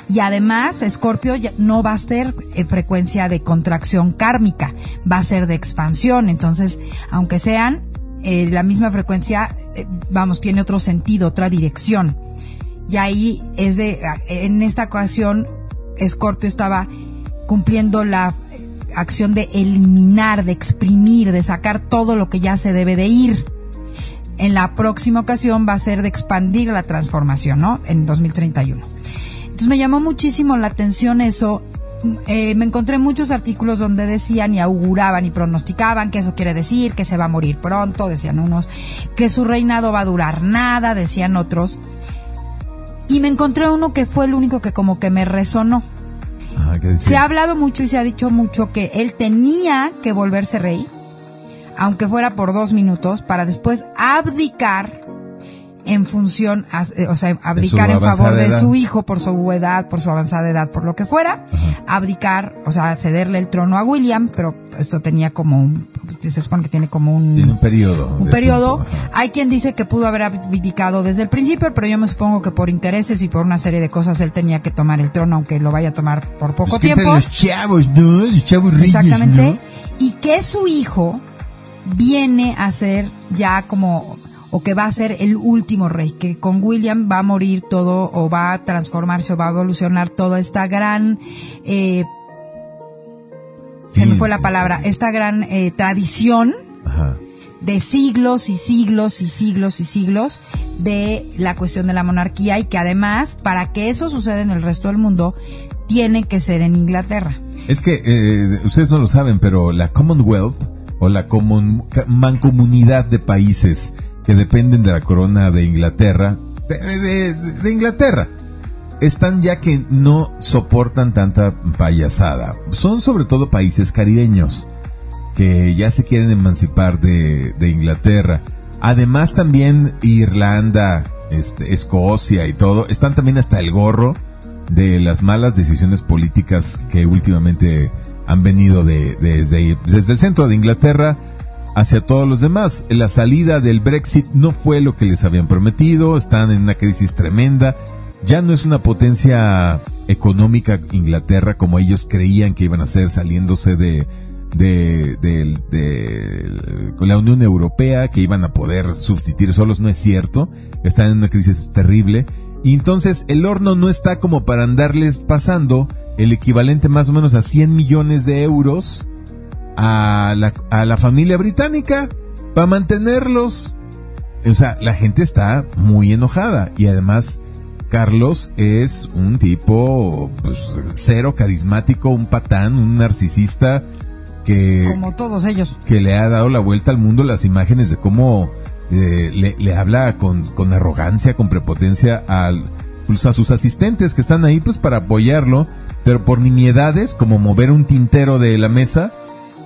Y además, Escorpio no va a ser en frecuencia de contracción kármica, va a ser de expansión. Entonces, aunque sean eh, la misma frecuencia, eh, vamos, tiene otro sentido, otra dirección. Y ahí es de, en esta ocasión, Escorpio estaba cumpliendo la acción de eliminar, de exprimir, de sacar todo lo que ya se debe de ir. En la próxima ocasión va a ser de expandir la transformación, ¿no? En 2031. Entonces me llamó muchísimo la atención eso. Eh, me encontré muchos artículos donde decían y auguraban y pronosticaban que eso quiere decir que se va a morir pronto, decían unos, que su reinado va a durar nada, decían otros. Y me encontré uno que fue el único que como que me resonó. Ajá, ¿qué decía? Se ha hablado mucho y se ha dicho mucho que él tenía que volverse rey, aunque fuera por dos minutos, para después abdicar en función, a- eh, o sea, abdicar en favor de edad. su hijo por su edad, por su avanzada edad, por lo que fuera, abdicar, o sea, cederle el trono a William, pero esto tenía como un, se supone que tiene como un, Tiene un periodo. un periodo. Hay quien dice que pudo haber abdicado desde el principio, pero yo me supongo que por intereses y por una serie de cosas él tenía que tomar el trono, aunque lo vaya a tomar por poco Pues tiempo. los chavos, ¿no? Los chavos reyes, Exactamente. ¿no? Y que su hijo viene a ser ya como, o que va a ser el último rey, que con William va a morir todo o va a transformarse o va a evolucionar toda esta gran eh, se me fue la palabra, esta gran eh, tradición de siglos y siglos y siglos y siglos de la cuestión de la monarquía y que además, para que eso suceda en el resto del mundo, tiene que ser en Inglaterra. Es que eh, ustedes no lo saben, pero la Commonwealth o la mancomunidad de países que dependen de la corona de Inglaterra, de Inglaterra, están ya que no soportan tanta payasada. Son sobre todo países caribeños que ya se quieren emancipar de, Inglaterra. Además también Irlanda, este, Escocia y todo, están también hasta el gorro de las malas decisiones políticas que últimamente han venido de, desde, desde el centro de Inglaterra hacia todos los demás. La salida del Brexit no fue lo que les habían prometido, están en una crisis tremenda ya no es una potencia económica Inglaterra como ellos creían que iban a ser saliéndose de, la Unión Europea, que iban a poder subsistir solos, no es cierto, están en una crisis terrible. Y entonces el horno no está como para andarles pasando el equivalente más o menos a 100 millones de euros a la, a la familia británica para mantenerlos. O sea, la gente está muy enojada y además Carlos es un tipo pues, cero carismático, un patán, un narcisista que... Como todos ellos. Que le ha dado la vuelta al mundo las imágenes de cómo eh, le, habla con, con, arrogancia, con prepotencia al, pues, a sus asistentes que están ahí pues para apoyarlo, pero por nimiedades como mover un tintero de la mesa,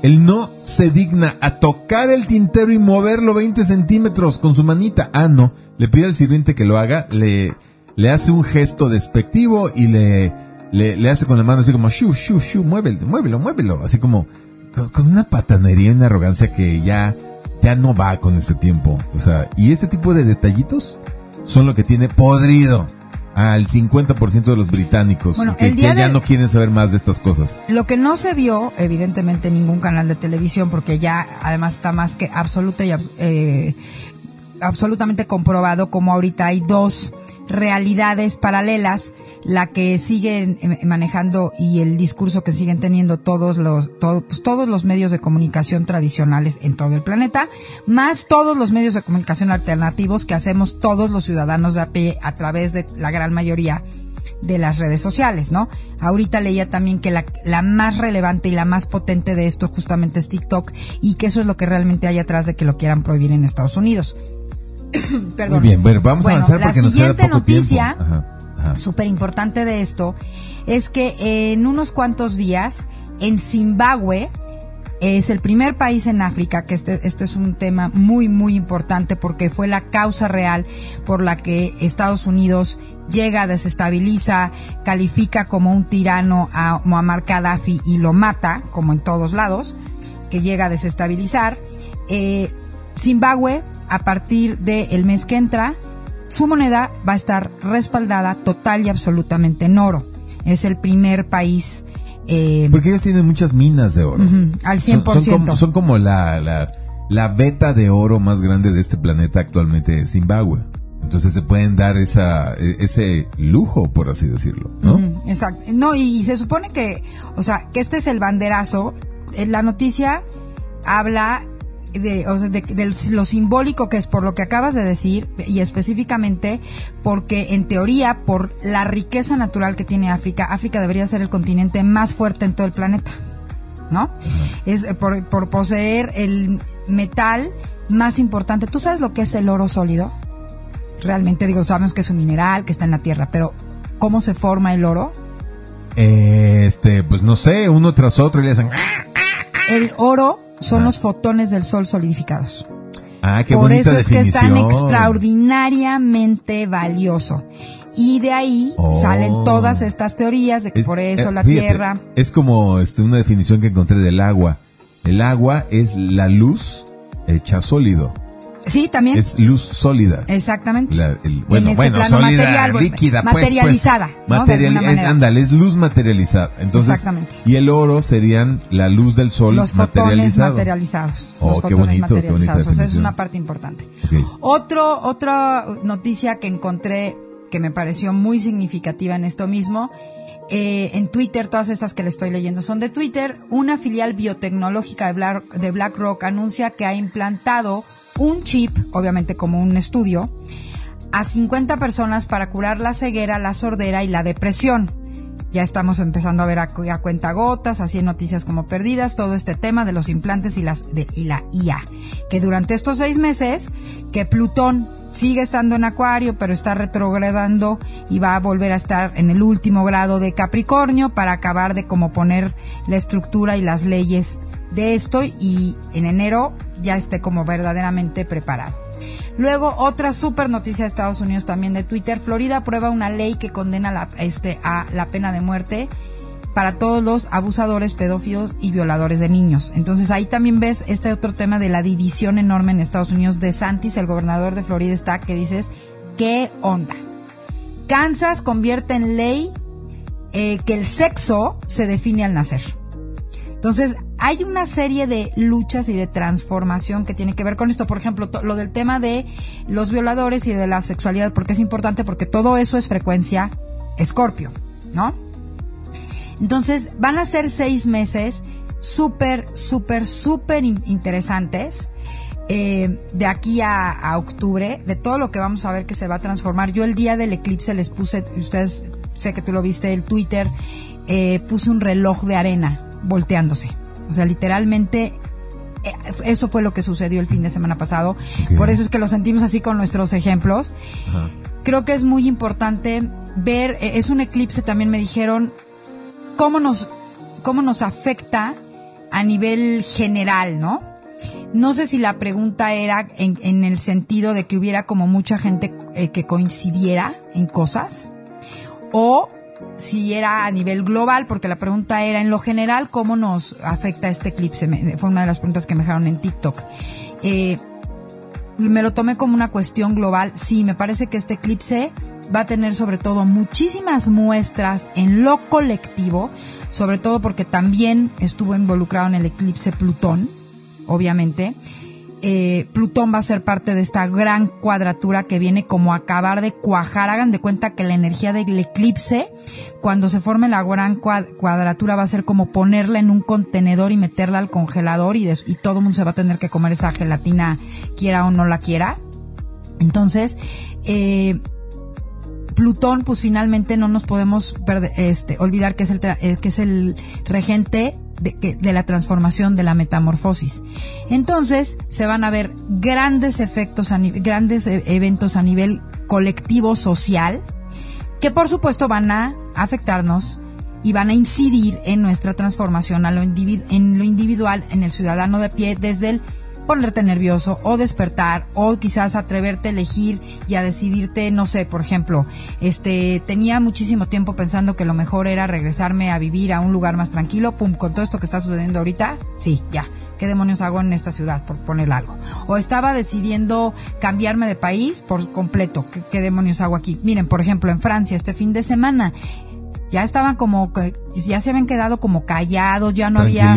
él no se digna a tocar el tintero y moverlo 20 centímetros con su manita. Ah, no, le pide al sirviente que lo haga, le le hace un gesto despectivo y le, le, hace con la mano así como, shu, shu, shu, muévelo, muévelo, muévelo. Así como, con una patanería y una arrogancia que ya, ya no va con este tiempo. O sea, y este tipo de detallitos son lo que tiene podrido al 50% de los británicos que, ya no quieren saber más de estas cosas. Lo que no se vio, evidentemente, en ningún canal de televisión, porque ya además está más que absoluta y eh, absolutamente comprobado como ahorita hay dos realidades paralelas, la que siguen eh, manejando y el discurso que siguen teniendo todos los, pues, todos los medios de comunicación tradicionales en todo el planeta, más todos los medios de comunicación alternativos que hacemos todos los ciudadanos de a pie a través de la gran mayoría de las redes sociales, ¿no? Ahorita leía también que la, la, más relevante y la más potente de esto justamente es TikTok y que eso es lo que realmente hay atrás de que lo quieran prohibir en Estados Unidos. Muy bien, bueno, vamos a avanzar porque nos queda poco noticia, súper importante de esto, es que en unos cuantos días, en Zimbabue, es el primer país en África, que este, este es un tema muy, muy importante porque fue la causa real por la que Estados Unidos llega, desestabiliza, califica como un tirano a Muammar Gaddafi y lo mata, como en todos lados, que llega a desestabilizar. Eh, Zimbabue, a partir del mes que entra, su moneda va a estar respaldada total y absolutamente en oro. Es el primer país. Eh, Porque ellos tienen muchas minas de oro. al 100%. Son, como, la, la, la, beta de oro más grande de este planeta actualmente, Zimbabue. Entonces se pueden dar esa, e, ese lujo, por así decirlo, ¿no? exacto. No, y, se supone que, o sea, que este es el banderazo. Eh, la noticia habla de, o de, lo simbólico que es por lo que acabas de decir y específicamente porque en teoría por la riqueza natural que tiene África, África debería ser el continente más fuerte en todo el planeta, ¿no? Es eh, por, por poseer el metal más importante. ¿Tú sabes lo que es el oro sólido? Realmente digo, sabemos que es un mineral que está en la tierra, pero ¿cómo se forma el oro? Este, pues no sé, uno tras otro y le hacen... El oro son los fotones del sol solidificados. Ah, qué Por eso es que es tan extraordinariamente valioso. Y de ahí oh. salen todas estas teorías de que por eso eh, la Tierra... Es como este, una definición que encontré del agua. El agua es la luz hecha sólido. Sí, también. Es luz sólida. Exactamente. La- el- bueno, En este bueno, sólida, material, pues, líquida, pues, pues. materializada, alguna es, ándale, es luz materializada. Entonces, Exactamente. y el oro serían la luz del sol los fotones materializado. materializados. Oh, los qué fotones bonito, qué bonita materializados. O sea, es una parte importante. Otro, otra noticia que encontré que me pareció muy significativa en esto mismo. eh, en Twitter, todas estas que le estoy leyendo son de Twitter. Una filial biotecnológica de, Black, de BlackRock anuncia que ha implantado un chip, obviamente como un estudio, a 50 personas para curar la ceguera, la sordera y la depresión. Ya estamos empezando a ver a, a cuentagotas, así en noticias como perdidas, todo este tema de los implantes y, las, de, y la IA. Que durante estos seis meses, que Plutón sigue estando en Acuario, pero está retrogradando y va a volver a estar en el último grado de Capricornio para acabar de como poner la estructura y las leyes de esto y en enero ya esté como verdaderamente preparado. Luego, otra super noticia de Estados Unidos también de Twitter. Florida aprueba una ley que condena la, este, a la pena de muerte para todos los abusadores, pedófilos y violadores de niños. Entonces ahí también ves este otro tema de la división enorme en Estados Unidos de Santis, el gobernador de Florida está que dices, ¿qué onda? Kansas convierte en ley eh, que el sexo se define al nacer. Entonces, hay una serie de luchas y de transformación que tiene que ver con esto. Por ejemplo, lo del tema de los violadores y de la sexualidad, porque es importante, porque todo eso es frecuencia escorpio, ¿no? Entonces, van a ser seis meses súper, súper, súper in- interesantes. eh, de aquí a, a octubre, de todo lo que vamos a ver que se va a transformar. Yo el día del eclipse les puse, ustedes, sé que tú lo viste, el Twitter, eh, puse un reloj de arena volteándose. O sea, literalmente eh, eso fue lo que sucedió el fin de semana pasado. Por eso es que lo sentimos así con nuestros ejemplos. Creo que es muy importante ver, eh, es un eclipse también me dijeron, cómo nos, cómo nos afecta a nivel general, ¿no? No sé si la pregunta era en, en el sentido de que hubiera como mucha gente eh, que coincidiera en cosas o si era a nivel global, porque la pregunta era en lo general cómo nos afecta este eclipse. Fue una de las preguntas que me dejaron en TikTok. Eh, me lo tomé como una cuestión global. Sí, me parece que este eclipse va a tener sobre todo muchísimas muestras en lo colectivo, sobre todo porque también estuvo involucrado en el eclipse Plutón, obviamente. Eh, Plutón va a ser parte de esta gran cuadratura que viene como a acabar de cuajar. Hagan de cuenta que la energía del eclipse, cuando se forme la gran cua- cuadratura, va a ser como ponerla en un contenedor y meterla al congelador y, y todo el mundo se va a tener que comer esa gelatina, quiera o no la quiera. Entonces, eh, Plutón, pues finalmente no nos podemos este, olvidar que es el, eh, que es el regente de, que- de la transformación de la metamorfosis. Entonces, se van a ver grandes efectos, grandes eh, eventos a nivel colectivo social, que por supuesto van a afectarnos y van a incidir en nuestra transformación a lo en lo individual, en el ciudadano de pie, desde el ponerte nervioso o despertar o quizás atreverte a elegir y a decidirte, no sé, por ejemplo, este, tenía muchísimo tiempo pensando que lo mejor era regresarme a vivir a un lugar más tranquilo, pum, con todo esto que está sucediendo ahorita, sí, ya, ¿qué demonios hago en esta ciudad por poner algo? O estaba decidiendo cambiarme de país por completo, ¿qué, qué demonios hago aquí? Miren, por ejemplo, en Francia este fin de semana, ya estaban como que ya se habían quedado como callados, ya no había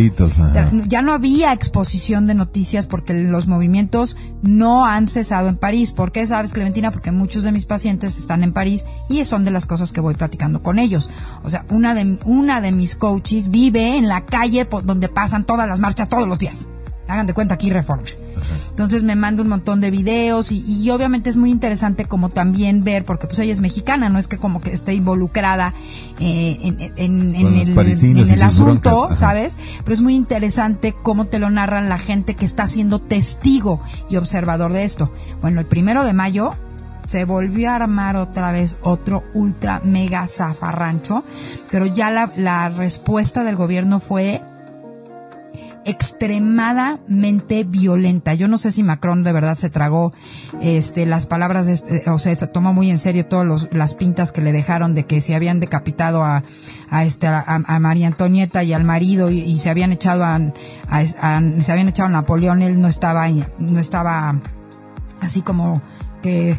ya no había exposición de noticias porque los movimientos no han cesado en París. ¿Por qué sabes, Clementina? Porque muchos de mis pacientes están en París y son de las cosas que voy platicando con ellos. O sea, una de una de mis coaches vive en la calle donde pasan todas las marchas todos los días. Hagan de cuenta aquí Reforma. Entonces me manda un montón de videos y, y obviamente es muy interesante como también ver, porque pues ella es mexicana, no es que como que esté involucrada eh, en, el, en asunto, broncas. ¿sabes? Pero es muy interesante cómo te lo narran la gente que está siendo testigo y observador de esto. Bueno, el primero de mayo se volvió a armar otra vez otro ultra mega zafarrancho, pero ya la, la respuesta del gobierno fue extremadamente violenta. Yo no sé si Macron de verdad se tragó este las palabras, de este- o sea, se tomó muy en serio todas las pintas que le dejaron de que se habían decapitado a, este a, María Antonieta y al marido y, se habían echado a, se habían echado a Napoleón, él no estaba no estaba así como que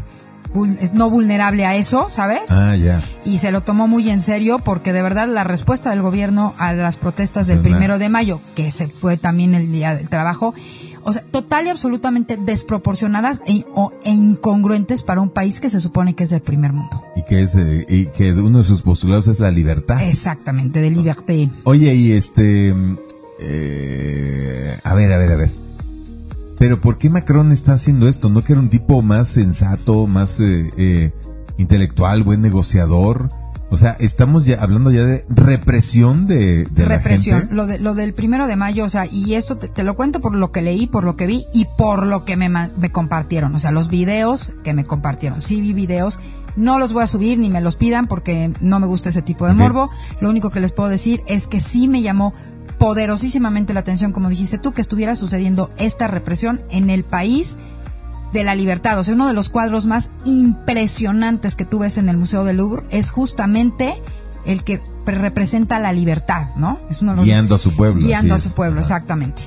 no vulnerable a eso, ¿sabes? Ah, ya. y se lo tomó muy en serio porque de verdad la respuesta del gobierno a las protestas del primero de mayo, que se fue también el día del trabajo, o sea, total y absolutamente desproporcionadas e, o- e incongruentes para un país que se supone que es del primer mundo. Y que es, eh, y que uno de sus postulados es la libertad. Exactamente, de liberté. Oye, y este, mm, eh, a ver, a ver, a ver. Pero ¿por qué Macron está haciendo esto? ¿No que era un tipo más sensato, más eh, eh, intelectual, buen negociador? O sea, estamos ya hablando ya de represión de, de la Represión, gente. lo, de, lo del primero de mayo, o sea, y esto te, te lo cuento por lo que leí, por lo que vi y por lo que me, me compartieron, o sea, los videos que me compartieron. Sí vi videos, no los voy a subir ni me los pidan porque no me gusta ese tipo de morbo. Lo único que les puedo decir es que sí me llamó poderosísimamente la atención, como dijiste tú, que estuviera sucediendo esta represión en el país de la libertad. O sea, uno de los cuadros más impresionantes que tú ves en el Museo del Louvre es justamente el que pre- representa la libertad, ¿no? Es uno de los- Guiando a su pueblo, Guiando a su pueblo, exactamente.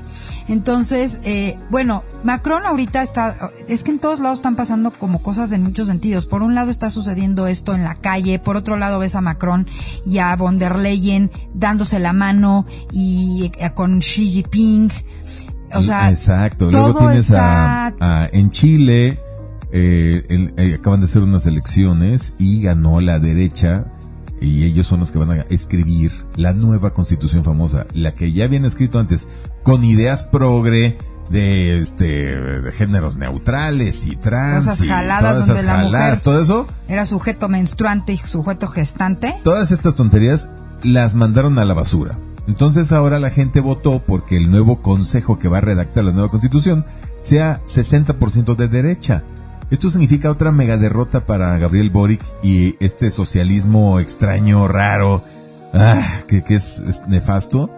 Entonces, eh, bueno, Macron ahorita está, es que en todos lados están pasando como cosas en muchos sentidos. Por un lado está sucediendo esto en la calle, por otro lado ves a Macron y a von der Leyen dándose la mano y eh, con Xi Jinping. O sea, Exacto. Luego tienes a- en Chile, eh, el- eh, acaban de hacer unas elecciones y ganó la derecha y ellos son los que van a escribir la nueva constitución famosa, la que ya habían escrito antes, con ideas progre de este de géneros neutrales y trans Todas esas jaladas todas donde esas la jaladas, mujer- todo eso, era sujeto menstruante y sujeto gestante. todas estas tonterías las mandaron a la basura. Entonces ahora la gente votó porque el nuevo consejo que va a redactar la nueva constitución sea 60% de derecha. Esto significa otra mega derrota para Gabriel Boric y este socialismo extraño, raro, ah, que, que es, es nefasto.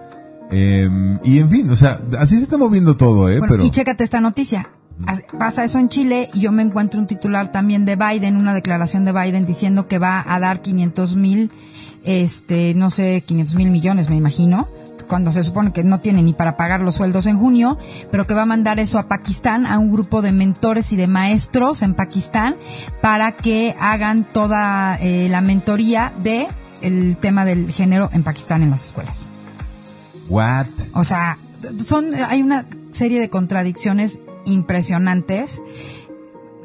Eh, y en fin, o sea, así se está moviendo todo, ¿eh? Bueno, Pero y chécate esta noticia. As- Pasa eso en Chile y yo me encuentro un titular también de Biden, una declaración de Biden diciendo que va a dar 500 mil, este, no sé, 500 mil millones, me imagino, cuando se supone que no tiene ni para pagar los sueldos en junio, pero que va a mandar eso a Pakistán, a un grupo de mentores y de maestros en Pakistán, para que hagan toda eh, la mentoría de el tema del género en Pakistán en las escuelas. what? O sea, son, hay una serie de contradicciones impresionantes.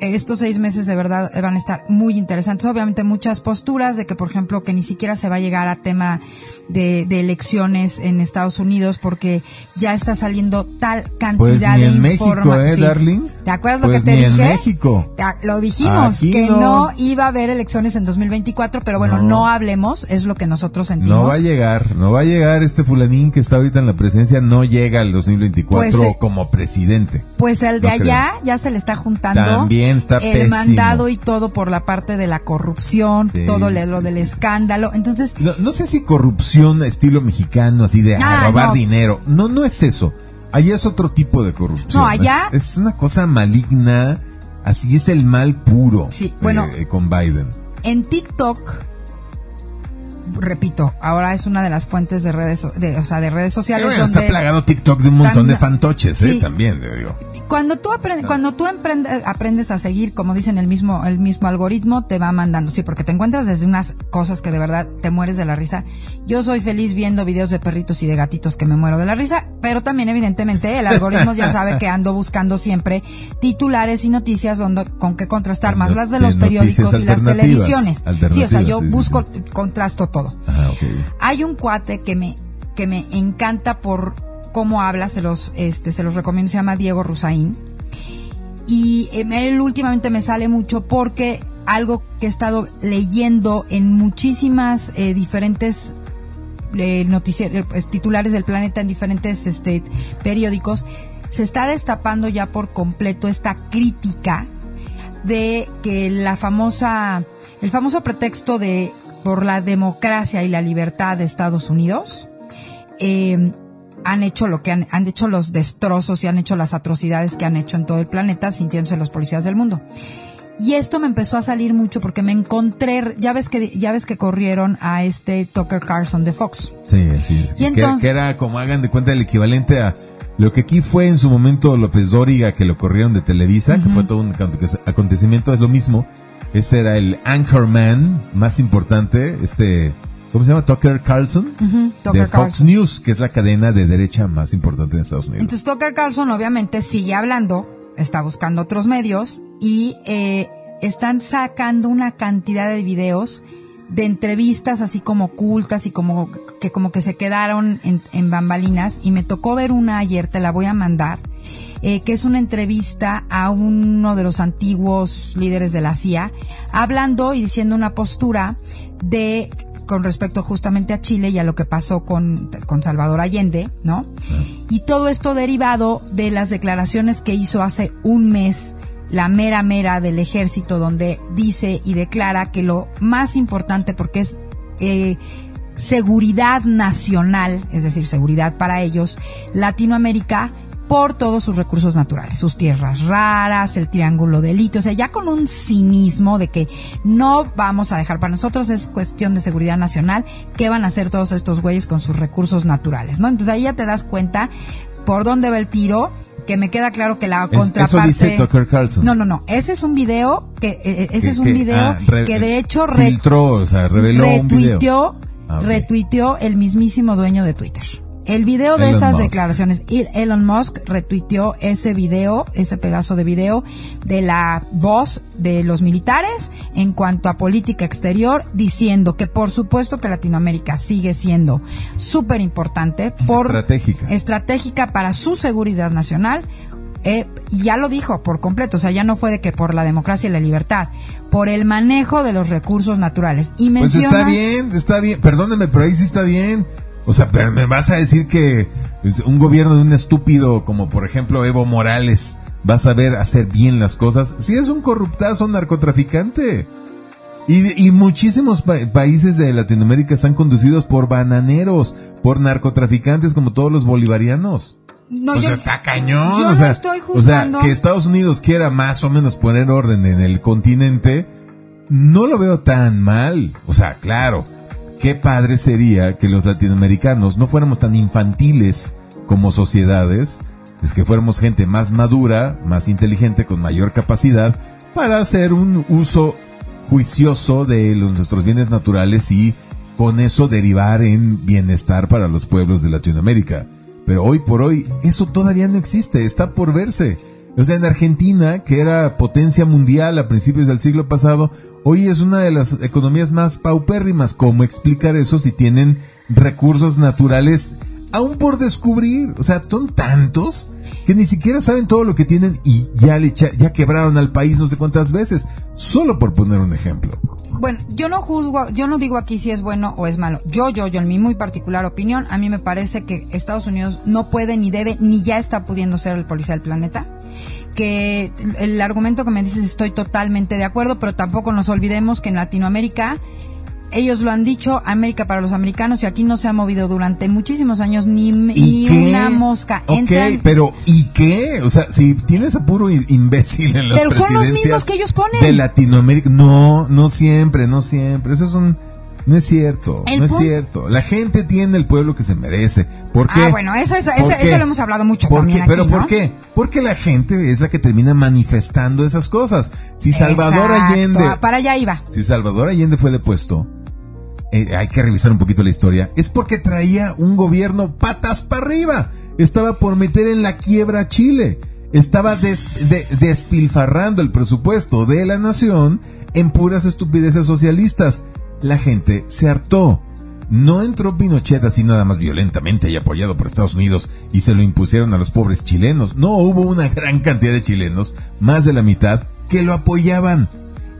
Estos seis meses de verdad van a estar muy interesantes. Obviamente muchas posturas de que, por ejemplo, que ni siquiera se va a llegar a tema de, de elecciones en Estados Unidos porque ya está saliendo tal cantidad Pues ni de en México, ¿eh, Sí. darling? ¿Te acuerdas Pues lo que te ni en dije? México. Lo dijimos, Aquí que no. no. iba a haber elecciones en 2024, pero bueno, No. no, hablemos, es lo que nosotros sentimos. No va a llegar, no va a llegar este fulanín que está ahorita en la presidencia, no llega al 2024 Pues, eh, como presidente. Pues el de No allá ya se le está juntando También está el pésimo. mandado y todo por la parte de la corrupción, Sí, todo sí, lo del sí. escándalo. Entonces, No, no sé si corrupción estilo mexicano, así de ah, Ah, robar no. dinero. No, no es eso. Allá es otro tipo de corrupción. No, allá- Es, es una cosa maligna. Así es el mal puro. Sí, bueno. eh, con Biden. en TikTok, repito, ahora es una de las fuentes de redes, de, o sea, de redes sociales bueno, donde está plagado TikTok de un montón de fantoches, ¿eh? También, digo. Cuando tú aprendes, cuando tú emprende- aprendes a seguir, como dicen el mismo, el mismo algoritmo, te va mandando, sí, porque te encuentras desde unas cosas que de verdad te mueres de la risa. Yo soy feliz viendo videos de perritos y de gatitos que me muero de la risa, pero también evidentemente el algoritmo ya sabe que ando buscando siempre titulares y noticias donde, con que contrastar más las de los periódicos y las televisiones. Sí, o sea, yo sí, busco, sí. contrasto todo. Ajá, ok. Hay un cuate que me, que me encanta por cómo habla, se los, este, se los recomiendo, se llama Diego Rusaín. Y em, él últimamente me sale mucho porque algo que he estado leyendo en muchísimas eh, diferentes eh, eh, pues, titulares del planeta en diferentes este, periódicos, se está destapando ya por completo esta crítica de que la famosa, el famoso pretexto de por la democracia y la libertad de Estados Unidos, eh, han hecho lo que han, han hecho los destrozos y han hecho las atrocidades que han hecho en todo el planeta sintiéndose los policías del mundo. Y esto me empezó a salir mucho porque me encontré, ya ves que, ya ves que corrieron a este Tucker Carlson de Fox. Sí, sí. es Y que, entonces- que era como hagan de cuenta el equivalente a Lo que aquí fue en su momento López Dóriga, que lo corrieron de Televisa, que fue todo un aconte- acontecimiento, es lo mismo. Ese era el anchorman más importante, este, ¿cómo se llama? Tucker Carlson, Tucker de Fox Carlson. News, que es la cadena de derecha más importante en Estados Unidos. Entonces Tucker Carlson obviamente sigue hablando, está buscando otros medios y eh, están sacando una cantidad de videos de entrevistas así como ocultas y como que como que se quedaron en, en bambalinas y me tocó ver una ayer, te la voy a mandar, eh, que es una entrevista a uno de los antiguos líderes de la CIA, hablando y diciendo una postura de con respecto justamente a Chile y a lo que pasó con, con Salvador Allende, ¿no? Y todo esto derivado de las declaraciones que hizo hace un mes la mera mera del ejército donde dice y declara que lo más importante porque es eh, seguridad nacional, es decir, seguridad para ellos, Latinoamérica por todos sus recursos naturales, sus tierras raras, el triángulo de litio, o sea, ya con un cinismo de que no vamos a dejar para nosotros, es cuestión de seguridad nacional, qué van a hacer todos estos güeyes con sus recursos naturales, ¿no? Entonces ahí ya te das cuenta por dónde va el tiro, que me queda claro que la Es- contraparte... eso dice Tucker Carlson. No, no, no, ese es un video, que eh, eh, ese Que- es un que, video ah, re- que de hecho re- filtró, o sea, reveló un video. Ah, retuiteó el mismísimo dueño de Twitter. El video de Elon esas Musk. declaraciones, Elon Musk retuiteó ese video, ese pedazo de video de la voz de los militares en cuanto a política exterior, diciendo que por supuesto que Latinoamérica sigue siendo súper importante por Estratégica. estratégica para su seguridad nacional. Eh, y ya lo dijo por completo, o sea, ya no fue de que por la democracia y la libertad, por el manejo de los recursos naturales. Y Pues está bien, está bien. Perdóneme, pero ahí sí está bien. O sea, pero me vas a decir que un gobierno de un estúpido como por ejemplo Evo Morales va a saber hacer bien las cosas. Si es un corruptazo, un narcotraficante. Y, y muchísimos pa- países de Latinoamérica están conducidos por bananeros, por narcotraficantes como todos los bolivarianos. No, o yo- sea, está cañón. yo o no sea, estoy o sea, que Estados Unidos quiera más o menos poner orden en el continente, no lo veo tan mal. O sea, claro, qué padre sería que los latinoamericanos no fuéramos tan infantiles como sociedades, es que fuéramos gente más madura, más inteligente, con mayor capacidad, para hacer un uso juicioso de nuestros bienes naturales y con eso derivar en bienestar para los pueblos de Latinoamérica. Pero hoy por hoy eso todavía no existe, está por verse. O sea, en Argentina, que era potencia mundial a principios del siglo pasado, hoy es una de las economías más paupérrimas. ¿Cómo explicar eso si tienen recursos naturales aún por descubrir? O sea, son tantos que ni siquiera saben todo lo que tienen y ya, le ya quebraron al país no sé cuántas veces, solo por poner un ejemplo. Bueno, yo no juzgo, yo no digo aquí si es bueno o es malo. Yo, yo, yo, en mi muy particular opinión, a mí me parece que Estados Unidos no puede, ni debe, ni ya está pudiendo ser el policía del planeta. Que el, argumento que me dices estoy totalmente de acuerdo, pero tampoco nos olvidemos que en Latinoamérica, ellos lo han dicho, América para los americanos, y aquí no se ha movido durante muchísimos años ni, ¿Y ni qué? una mosca. Ok, Entran- pero ¿y qué? O sea, si tienes a puro imbécil en las Pero son los mismos que ellos ponen. De Latinoamérica. No, no siempre, no siempre. Eso es un... No es cierto, El no es cierto. La gente tiene el pueblo que se merece. ¿Por qué? Ah, bueno, eso, eso, ¿Por eso, lo hemos hablado mucho ¿Por también aquí, ¿Pero ¿no? por qué? Porque la gente es la que termina manifestando esas cosas. Si Salvador Exacto, Allende... Para allá iba. Si Salvador Allende fue depuesto, eh, hay que revisar un poquito la historia, es porque traía un gobierno patas para arriba. Estaba por meter en la quiebra a Chile. Estaba des- de- despilfarrando el presupuesto de la nación en puras estupideces socialistas. La gente se hartó. No entró Pinochet así nada más violentamente y apoyado por Estados Unidos y se lo impusieron a los pobres chilenos. No, hubo una gran cantidad de chilenos, más de la mitad, que lo apoyaban.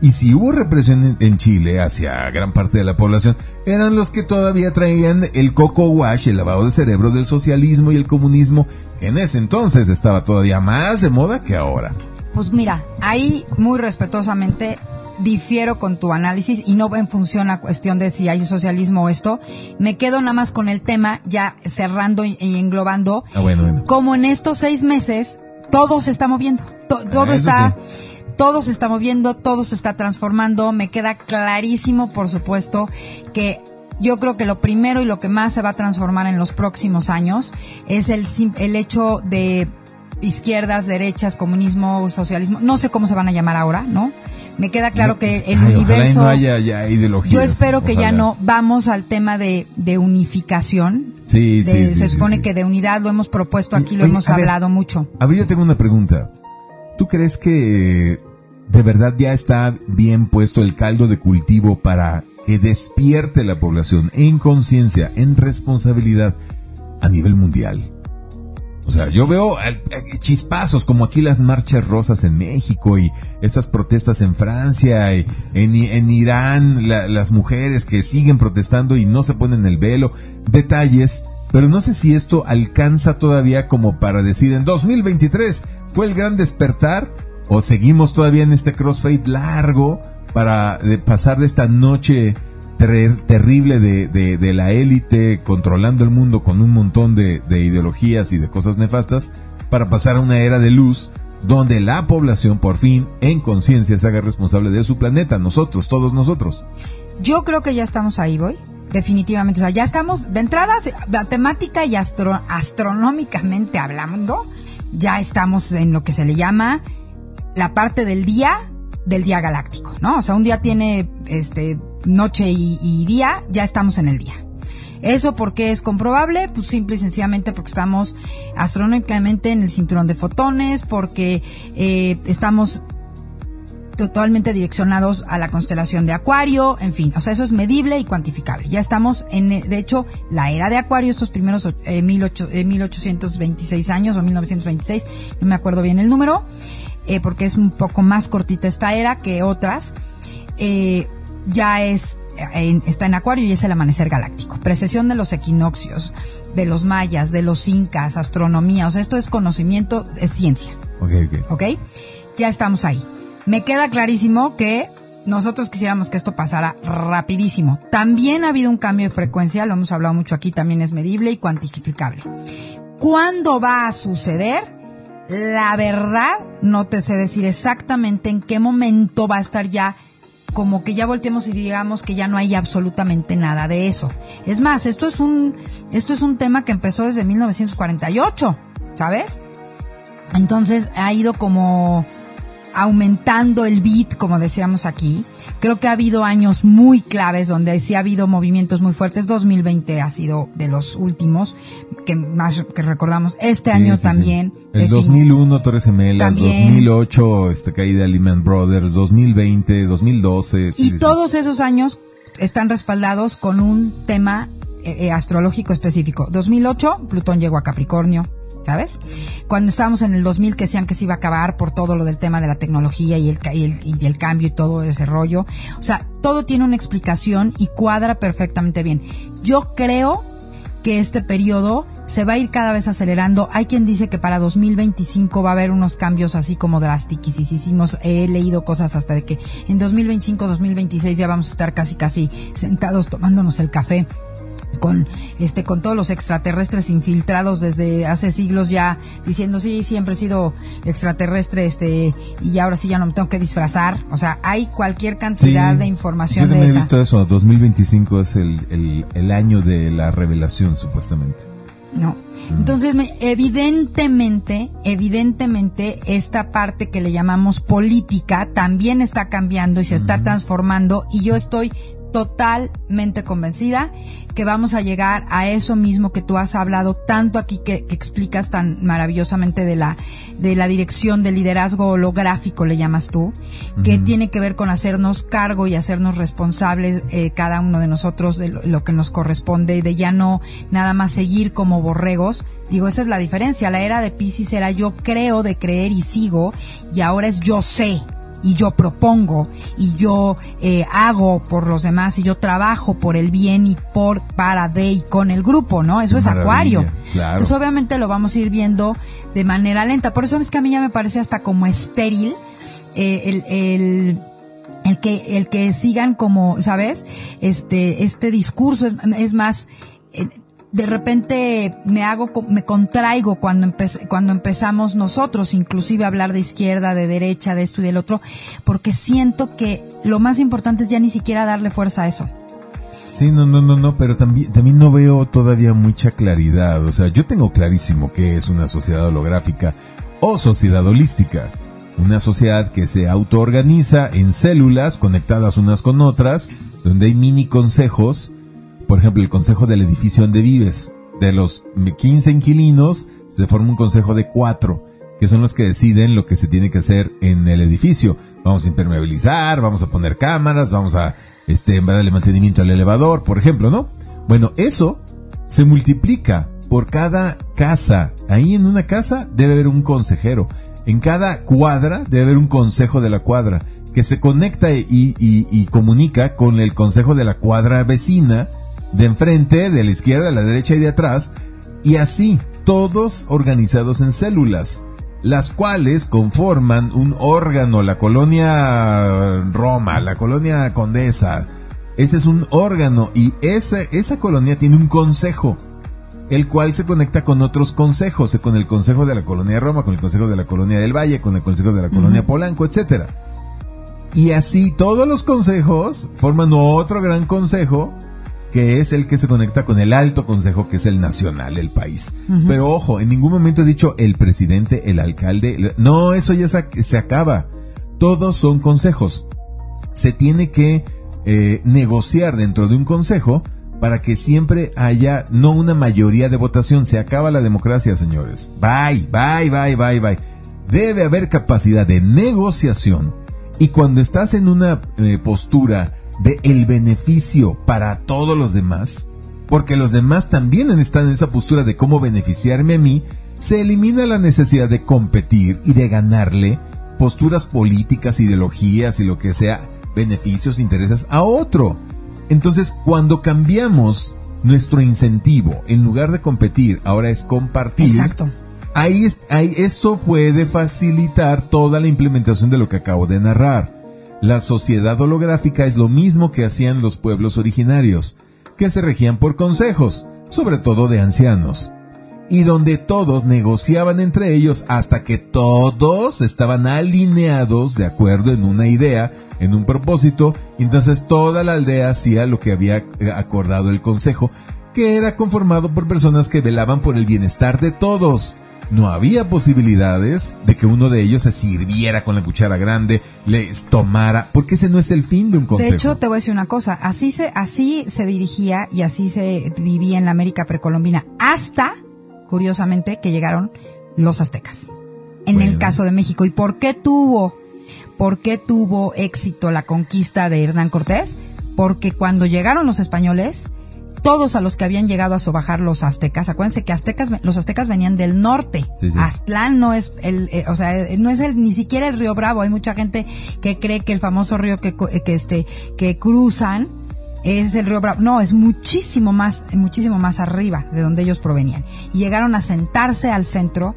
Y si hubo represión en- Chile hacia gran parte de la población, eran los que todavía traían el coco wash, el lavado de cerebro del socialismo y el comunismo. En ese entonces estaba todavía más de moda que ahora. Pues mira, ahí muy respetuosamente difiero con tu análisis y no en función a cuestión de si hay socialismo o esto. Me quedo nada más con el tema, ya cerrando y, englobando, Ah, bueno, bueno. como en estos seis meses todo se está moviendo, To- todo está... Todo se está moviendo, todo se está transformando. Me queda clarísimo, por supuesto, que yo creo que lo primero y lo que más se va a transformar en los próximos años es el, el hecho de izquierdas, derechas, comunismo, socialismo, no sé cómo se van a llamar ahora, ¿no? Me queda claro que el universo... No haya ya yo espero que ya no vamos al tema de, de unificación. Sí, sí, Se supone que de unidad lo hemos propuesto aquí, lo hemos hablado mucho. A ver, yo tengo una pregunta. ¿Tú crees que de verdad ya está bien puesto el caldo de cultivo para que despierte la población en conciencia, en responsabilidad a nivel mundial? O sea, yo veo eh, eh, chispazos como aquí las marchas rosas en México y estas protestas en Francia y en, Irán, las mujeres que siguen protestando y no se ponen el velo, detalles, pero no sé si esto alcanza todavía como para decir en 2023 fue el gran despertar o seguimos todavía en este crossfade largo para pasar de esta noche terrible de, la élite controlando el mundo con un montón de, de ideologías y de cosas nefastas para pasar a una era de luz donde la población por fin en conciencia se haga responsable de su planeta, nosotros, todos nosotros. Yo creo que ya estamos ahí, voy. Definitivamente. O sea, ya estamos, de entrada, matemática y astro, astronómicamente hablando, ya estamos en lo que se le llama la parte del día del día galáctico, ¿no? O sea, un día tiene este noche y, día, ya estamos en el día. ¿Eso por qué es comprobable? Pues simple y sencillamente porque estamos astronómicamente en el cinturón de fotones, porque eh, estamos totalmente direccionados a la constelación de Acuario, en fin, o sea, eso es medible y cuantificable. Ya estamos en, de hecho, la era de Acuario, estos primeros eh, 1826 eh, años o 1926, no me acuerdo bien el número, eh, porque es un poco más cortita esta era que otras. Eh, ya es está en Acuario y es el amanecer galáctico. Precesión de los equinoccios, de los mayas, de los incas, astronomía. O sea, esto es conocimiento, es ciencia. Ok, ok. Ok. Ya estamos ahí. Me queda clarísimo que nosotros quisiéramos que esto pasara rapidísimo. También ha habido un cambio de frecuencia, lo hemos hablado mucho aquí, también es medible y cuantificable. ¿Cuándo va a suceder? La verdad, no te sé decir exactamente en qué momento va a estar ya como que ya volteemos y digamos que ya no hay absolutamente nada de eso. Es más, esto es un, esto es un tema que empezó desde 1948, ¿sabes? Entonces ha ido como aumentando el beat, como decíamos aquí. Creo que ha habido años muy claves donde sí ha habido movimientos muy fuertes. 2020 ha sido de los últimos que más que recordamos. Este año también. El 2001 Torres Gemelas, 2008 este caída de Lehman Brothers, 2020, 2012. y todos esos años están respaldados con un tema eh, eh, astrológico específico. 2008 Plutón llegó a Capricornio. ¿sabes? Cuando estábamos en el 2000 que decían que se iba a acabar por todo lo del tema de la tecnología y el, y el, cambio y todo ese rollo. O sea, todo tiene una explicación y cuadra perfectamente bien. Yo creo que este periodo se va a ir cada vez acelerando. Hay quien dice que para 2025 va a haber unos cambios así como drásticos. He leído cosas hasta de que en 2025, 2026 ya vamos a estar casi casi sentados tomándonos el café con este con todos los extraterrestres infiltrados desde hace siglos ya diciendo sí siempre he sido extraterrestre este y ahora sí ya no me tengo que disfrazar o sea hay cualquier cantidad de información yo de he visto eso. 2025 es el, el, año de la revelación supuestamente. No. Entonces, evidentemente, evidentemente, esta parte que le llamamos política también está cambiando y se está transformando y yo estoy totalmente convencida que vamos a llegar a eso mismo que tú has hablado tanto aquí que, explicas tan maravillosamente de la de la dirección del liderazgo holográfico le llamas tú que tiene que ver con hacernos cargo y hacernos responsables eh, cada uno de nosotros de lo, que nos corresponde de ya no nada más seguir como borregos. Digo esa es la diferencia. La era de Pisces era yo creo de creer y sigo y ahora es yo sé y yo propongo y yo eh, hago por los demás y yo trabajo por el bien y por, para, de y con el grupo, ¿no? Eso es acuario. Entonces obviamente lo vamos a ir viendo de manera lenta. Por eso es que a mí ya me parece hasta como estéril eh, el, el el que el que sigan como sabes este este discurso es, es más eh, de repente me hago, me contraigo cuando, cuando empezamos nosotros, inclusive a hablar de izquierda, de derecha, de esto y del otro, porque siento que lo más importante es ya ni siquiera darle fuerza a eso. Sí, no, no, no, no, pero también, también no veo todavía mucha claridad. O sea, yo tengo clarísimo que es una sociedad holográfica o sociedad holística. Una sociedad que se autoorganiza en células conectadas unas con otras, donde hay mini consejos. Por ejemplo, el consejo del edificio donde vives. De los 15 inquilinos, se forma un consejo de cuatro, que son los que deciden lo que se tiene que hacer en el edificio. Vamos a impermeabilizar, vamos a poner cámaras, vamos a este, darle mantenimiento al elevador, por ejemplo, ¿no? Bueno, eso se multiplica por cada casa. Ahí en una casa debe haber un consejero. En cada cuadra debe haber un consejo de la cuadra que se conecta y, comunica con el consejo de la cuadra vecina de enfrente, de la izquierda, de la derecha y de atrás. Y así, todos organizados en células las cuales conforman un órgano, la colonia Roma, la colonia Condesa. Ese es un órgano y esa, esa colonia tiene un consejo, el cual se conecta con otros consejos, con el consejo de la colonia Roma, con el consejo de la colonia del Valle, con el consejo de la colonia Polanco, etc. Y así todos los consejos forman otro gran consejo que es el que se conecta con el alto consejo, que es el nacional, el país. Pero ojo, en ningún momento he dicho el presidente, el alcalde. No, eso ya se, acaba. Todos son consejos. Se tiene que eh, negociar dentro de un consejo para que siempre haya no una mayoría de votación. Se acaba la democracia, señores. Bye, bye, bye, bye, bye. Debe haber capacidad de negociación y cuando estás en una eh, postura de el beneficio para todos los demás, porque los demás también están en esa postura de cómo beneficiarme a mí, se elimina la necesidad de competir y de ganarle posturas políticas, ideologías y lo que sea, beneficios, intereses a otro. Entonces, cuando cambiamos nuestro incentivo, en lugar de competir, ahora es compartir. Exacto. Ahí, ahí esto puede facilitar toda la implementación de lo que acabo de narrar. La sociedad holográfica es lo mismo que hacían los pueblos originarios, que se regían por consejos, sobre todo de ancianos, y donde todos negociaban entre ellos hasta que todos estaban alineados de acuerdo en una idea, en un propósito, y entonces toda la aldea hacía lo que había eh, acordado el consejo, que era conformado por personas que velaban por el bienestar de todos no había posibilidades de que uno de ellos se sirviera con la cuchara grande, les tomara, porque ese no es el fin de un consejo. De hecho, te voy a decir una cosa, así se, así se dirigía y así se vivía en la América precolombina, hasta, curiosamente, que llegaron los aztecas. En el caso de México. ¿Y por qué tuvo, por qué tuvo éxito la conquista de Hernán Cortés? Porque cuando llegaron los españoles, todos a los que habían llegado a sobajar los aztecas. Acuérdense que aztecas, los aztecas venían del norte. Aztlán no es el, eh, o sea, no es el, ni siquiera el río Bravo. Hay mucha gente que cree que el famoso río que, que este, que cruzan es el río Bravo. No, es muchísimo más, muchísimo más arriba de donde ellos provenían. Y llegaron a sentarse al centro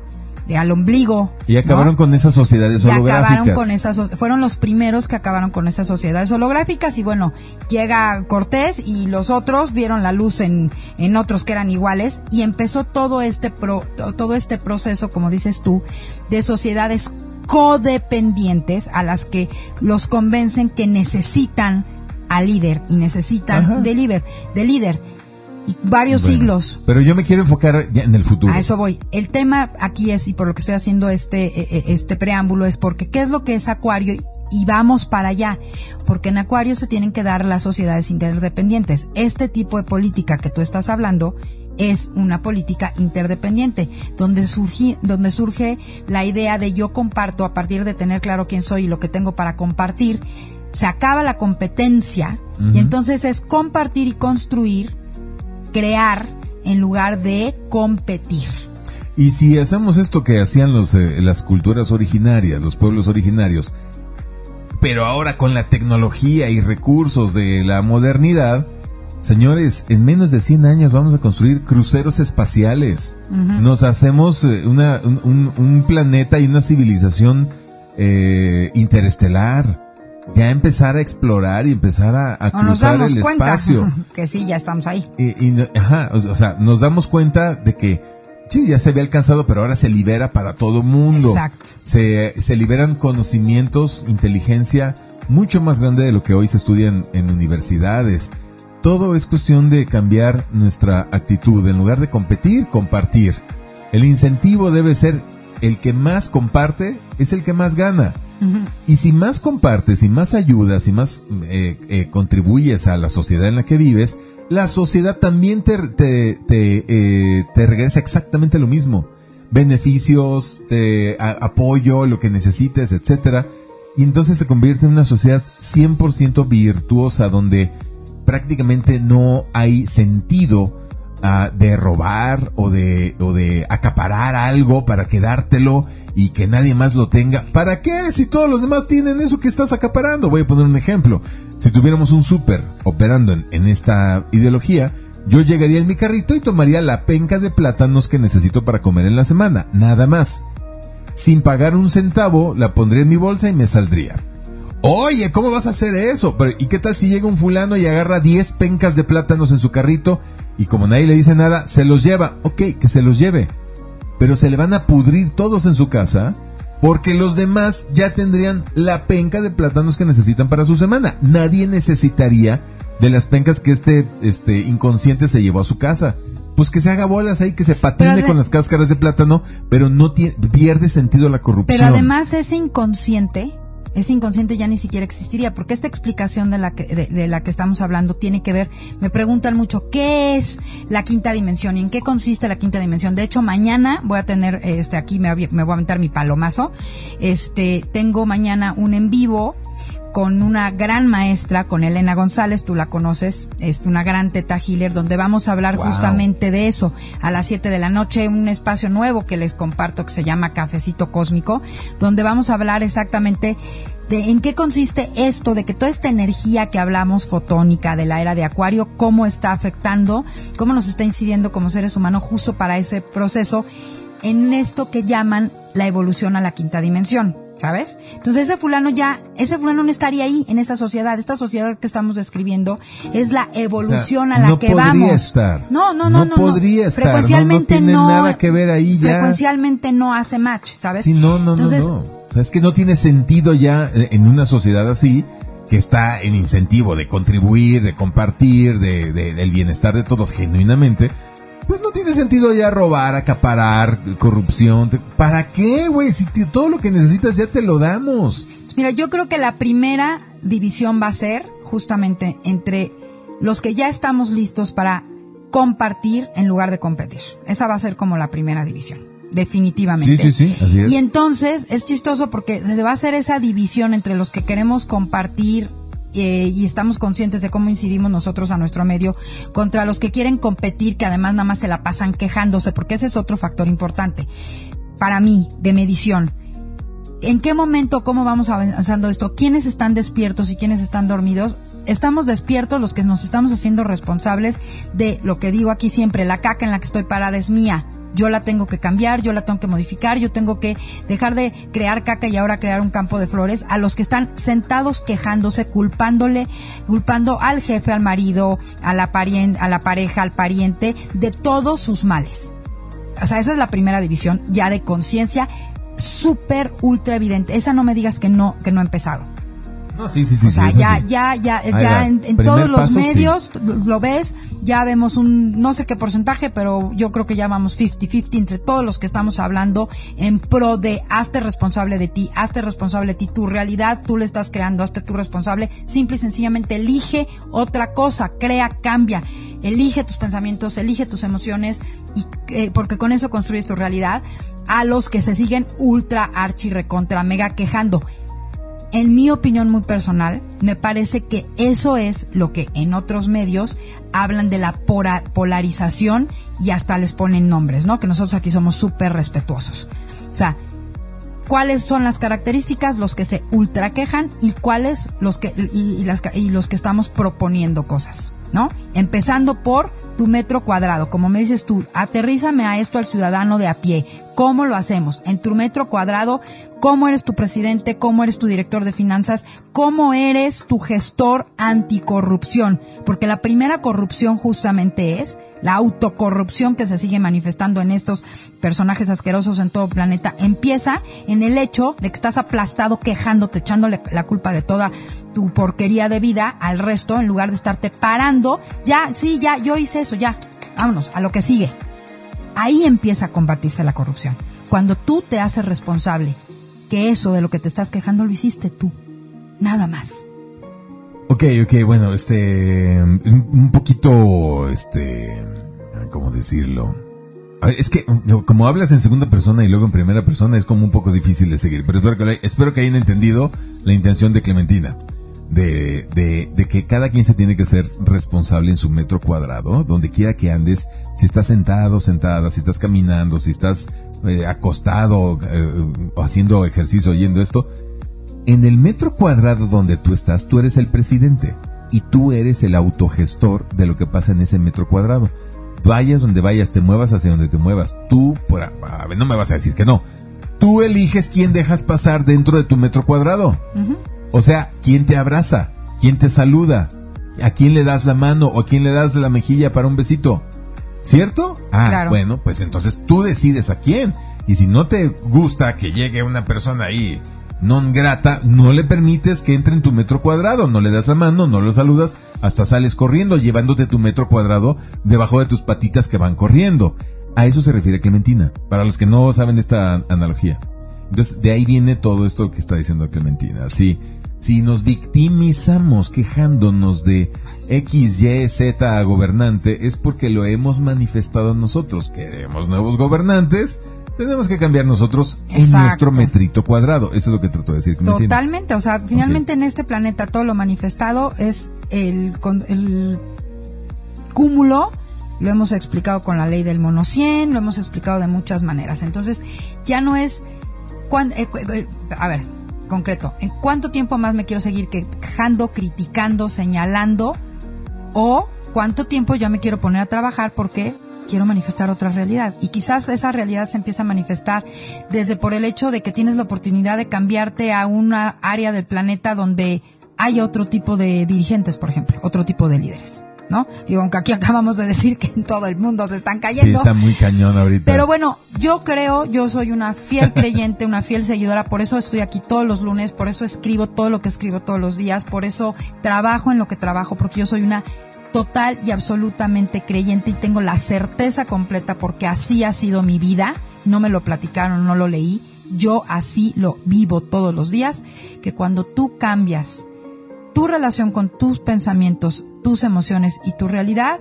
de al ombligo. Y acabaron con esas sociedades holográficas. acabaron con esas, fueron los primeros que acabaron con esas sociedades holográficas y bueno, llega Cortés y los otros vieron la luz en, en otros que eran iguales y empezó todo este pro, todo este proceso, como dices tú, de sociedades codependientes a las que los convencen que necesitan al líder y necesitan de líder, de líder varios siglos. Pero yo me quiero enfocar en el futuro. A eso voy. El tema aquí es, y por lo que estoy haciendo este, e, e, este preámbulo, es porque ¿qué es lo que es Acuario? Y vamos para allá, porque en Acuario se tienen que dar las sociedades interdependientes. Este tipo de política que tú estás hablando es una política interdependiente, donde surge, donde surge la idea de yo comparto a partir de tener claro quién soy y lo que tengo para compartir. Se acaba la competencia y entonces es compartir y construir crear en lugar de competir. Y si hacemos esto que hacían los, eh, las culturas originarias, los pueblos originarios, pero ahora con la tecnología y recursos de la modernidad, señores, en menos de 100 años vamos a construir cruceros espaciales. Nos hacemos eh, una, un, planeta y una civilización eh, interestelar ya empezar a explorar y empezar a, cruzar el espacio. Que sí, ya estamos ahí. Y, ajá, o, sea, nos damos cuenta de que sí, ya se había alcanzado, pero ahora se libera para todo mundo. Exacto. Se, se liberan conocimientos, inteligencia mucho más grande de lo que hoy se estudia en, universidades. todo es cuestión de cambiar nuestra actitud. En lugar de competir, compartir. El incentivo debe ser el que más comparte es el que más gana. Y si más compartes y más ayudas y más eh, eh, contribuyes a la sociedad en la que vives, la sociedad también te, te, te, eh, regresa exactamente lo mismo. Beneficios, te, apoyo, lo que necesites, etcétera. Y entonces se convierte en una sociedad 100% virtuosa donde prácticamente no hay sentido de robar o de, o de acaparar algo para quedártelo y que nadie más lo tenga. ¿Para qué? Si todos los demás tienen eso que estás acaparando. Voy a poner un ejemplo. Si tuviéramos un súper operando en, en, esta ideología, yo llegaría en mi carrito y tomaría la penca de plátanos que necesito para comer en la semana. Nada más. Sin pagar un centavo, la pondría en mi bolsa y me saldría. Oye, ¿cómo vas a hacer eso? Pero, ¿Y qué tal si llega un fulano y agarra 10 pencas de plátanos en su carrito y como nadie le dice nada, se los lleva? Ok, que se los lleve. Pero se le van a pudrir todos en su casa porque los demás ya tendrían la penca de plátanos que necesitan para su semana. Nadie necesitaría de las pencas que este, este inconsciente se llevó a su casa. Pues que se haga bolas ahí, que se patine con las cáscaras de plátano, pero no tiene, pierde sentido la corrupción. Pero además ese inconsciente ese inconsciente ya ni siquiera existiría, porque esta explicación de la que, de, la que estamos hablando tiene que ver, me preguntan mucho, ¿qué es la quinta dimensión y en qué consiste la quinta dimensión? De hecho, mañana voy a tener, este, aquí me, me voy a aventar mi palomazo, este, tengo mañana un en vivo con una gran maestra, con Elena González, tú la conoces, es una gran teta healer, donde vamos a hablar justamente de eso. A las 7 de la noche, un espacio nuevo que les comparto que se llama Cafecito Cósmico, donde vamos a hablar exactamente de en qué consiste esto, de que toda esta energía que hablamos fotónica de la era de Acuario, cómo está afectando, cómo nos está incidiendo como seres humanos justo para ese proceso en esto que llaman la evolución a la quinta dimensión. ¿Sabes? Entonces ese fulano ya, ese fulano no estaría ahí en esta sociedad. Esta sociedad que estamos describiendo es la evolución a la que vamos. Estar. No, no, no, no. No podría estar. Frecuencialmente no, no, tiene nada que ver ahí ya. Frecuencialmente no hace match, ¿sabes? Sí, no, no, no, no. O sea, es que no tiene sentido ya eh, en una sociedad así que está en incentivo de contribuir, de compartir, de, de, del bienestar de todos genuinamente pues no tiene sentido ya robar, acaparar, corrupción. ¿Para qué, güey? Si todo lo que necesitas ya te lo damos. Mira, yo creo que la primera división va a ser justamente entre los que ya estamos listos para compartir en lugar de competir. Esa va a ser como la primera división. Definitivamente. Sí, sí, sí, así es. Y entonces es chistoso porque se va a hacer esa división entre los que queremos compartir eh, y estamos conscientes de cómo incidimos nosotros a nuestro medio contra los que quieren competir, que además nada más se la pasan quejándose, porque ese es otro factor importante para mí de medición. ¿En qué momento, cómo vamos avanzando esto? ¿Quiénes están despiertos y quiénes están dormidos? Estamos despiertos los que nos estamos haciendo responsables de lo que digo aquí siempre, la caca en la que estoy parada es mía. Yo la tengo que cambiar, yo la tengo que modificar, yo tengo que dejar de crear caca y ahora crear un campo de flores a los que están sentados quejándose, culpándole, culpando al jefe, al marido, a la, a la pareja, al pariente de todos sus males. O sea, esa es la primera división ya de conciencia súper ultra evidente. Esa no me digas que no, que no ha empezado. No, sí, sí, sí. O sea, ya, ya, ya, ya, en, todos los medios lo ves, ya vemos un, no sé qué porcentaje, pero yo creo que ya vamos 50-50 entre todos los que estamos hablando en pro de hazte responsable de ti, hazte responsable de ti, tu realidad tú le estás creando, hazte tú responsable, simple y sencillamente elige otra cosa, crea, cambia, elige tus pensamientos, elige tus emociones, y, eh, porque con eso construyes tu realidad, a los que se siguen ultra, archi, recontra, mega quejando en mi opinión muy personal, me parece que eso es lo que en otros medios hablan de la polarización y hasta les ponen nombres, ¿no? Que nosotros aquí somos súper respetuosos. O sea, cuáles son las características, los que se ultra quejan y cuáles los que, y, y los que estamos proponiendo cosas. ¿no? Empezando por tu metro cuadrado. Como me dices tú, aterrízame a esto al ciudadano de a pie. ¿Cómo lo hacemos? En tu metro cuadrado, ¿cómo eres tu presidente? ¿Cómo eres tu director de finanzas? ¿Cómo eres tu gestor anticorrupción? Porque la primera corrupción justamente es la autocorrupción que se sigue manifestando en estos personajes asquerosos en todo el planeta. Empieza en el hecho de que estás aplastado quejándote, echándole la culpa de toda tu porquería de vida al resto en lugar de estarte parando. Ya, sí, ya, yo hice eso, ya. Vámonos, a lo que sigue. Ahí empieza a combatirse la corrupción. Cuando tú te haces responsable que eso de lo que te estás quejando lo hiciste tú. Nada más. Ok, ok, bueno, este, un poquito, este, ¿cómo decirlo? A ver, es que como hablas en segunda persona y luego en primera persona es como un poco difícil de seguir, pero espero que, espero que hayan entendido la intención de Clementina de, de, de, que cada quien se tiene que ser responsable en su metro cuadrado, donde quiera que andes, si estás sentado, sentada, si estás caminando, si estás eh, acostado, eh, haciendo ejercicio, oyendo esto, en el metro cuadrado donde tú estás, tú eres el presidente y tú eres el autogestor de lo que pasa en ese metro cuadrado. Vayas donde vayas, te muevas hacia donde te muevas, tú, por, a no me vas a decir que no. Tú eliges quién dejas pasar dentro de tu metro cuadrado. O sea, ¿quién te abraza? ¿Quién te saluda? ¿A quién le das la mano o a quién le das la mejilla para un besito? ¿Cierto? Ah, bueno, pues entonces tú decides a quién. Y si no te gusta que llegue una persona ahí non grata, no le permites que entre en tu metro cuadrado, no le das la mano, no lo saludas, hasta sales corriendo, llevándote tu metro cuadrado debajo de tus patitas que van corriendo. A eso se refiere Clementina, para los que no saben esta analogía. Entonces, de ahí viene todo esto que está diciendo Clementina. Sí, si nos victimizamos quejándonos de X, Y, Z gobernante, es porque lo hemos manifestado nosotros. Queremos nuevos gobernantes, tenemos que cambiar nosotros en nuestro metrito cuadrado. Eso es lo que trato de decir. Totalmente, o sea, finalmente en este planeta todo lo manifestado es el, el cúmulo lo hemos explicado con la ley del mono 100, lo hemos explicado de muchas maneras. Entonces, ya no es... Eh, eh, a ver, concreto, ¿en cuánto tiempo más me quiero seguir quejando, criticando, señalando? ¿O cuánto tiempo ya me quiero poner a trabajar porque quiero manifestar otra realidad? Y quizás esa realidad se empieza a manifestar desde por el hecho de que tienes la oportunidad de cambiarte a una área del planeta donde hay otro tipo de dirigentes, por ejemplo, otro tipo de líderes. ¿No? Digo, aunque aquí acabamos de decir que en todo el mundo se están cayendo. Sí, está muy cañón ahorita. Pero bueno, yo creo, yo soy una fiel creyente, una fiel seguidora, por eso estoy aquí todos los lunes, por eso escribo todo lo que escribo todos los días, por eso trabajo en lo que trabajo, porque yo soy una total y absolutamente creyente y tengo la certeza completa porque así ha sido mi vida, no me lo platicaron, no lo leí, yo así lo vivo todos los días, que cuando tú cambias tu relación con tus pensamientos, tus emociones y tu realidad,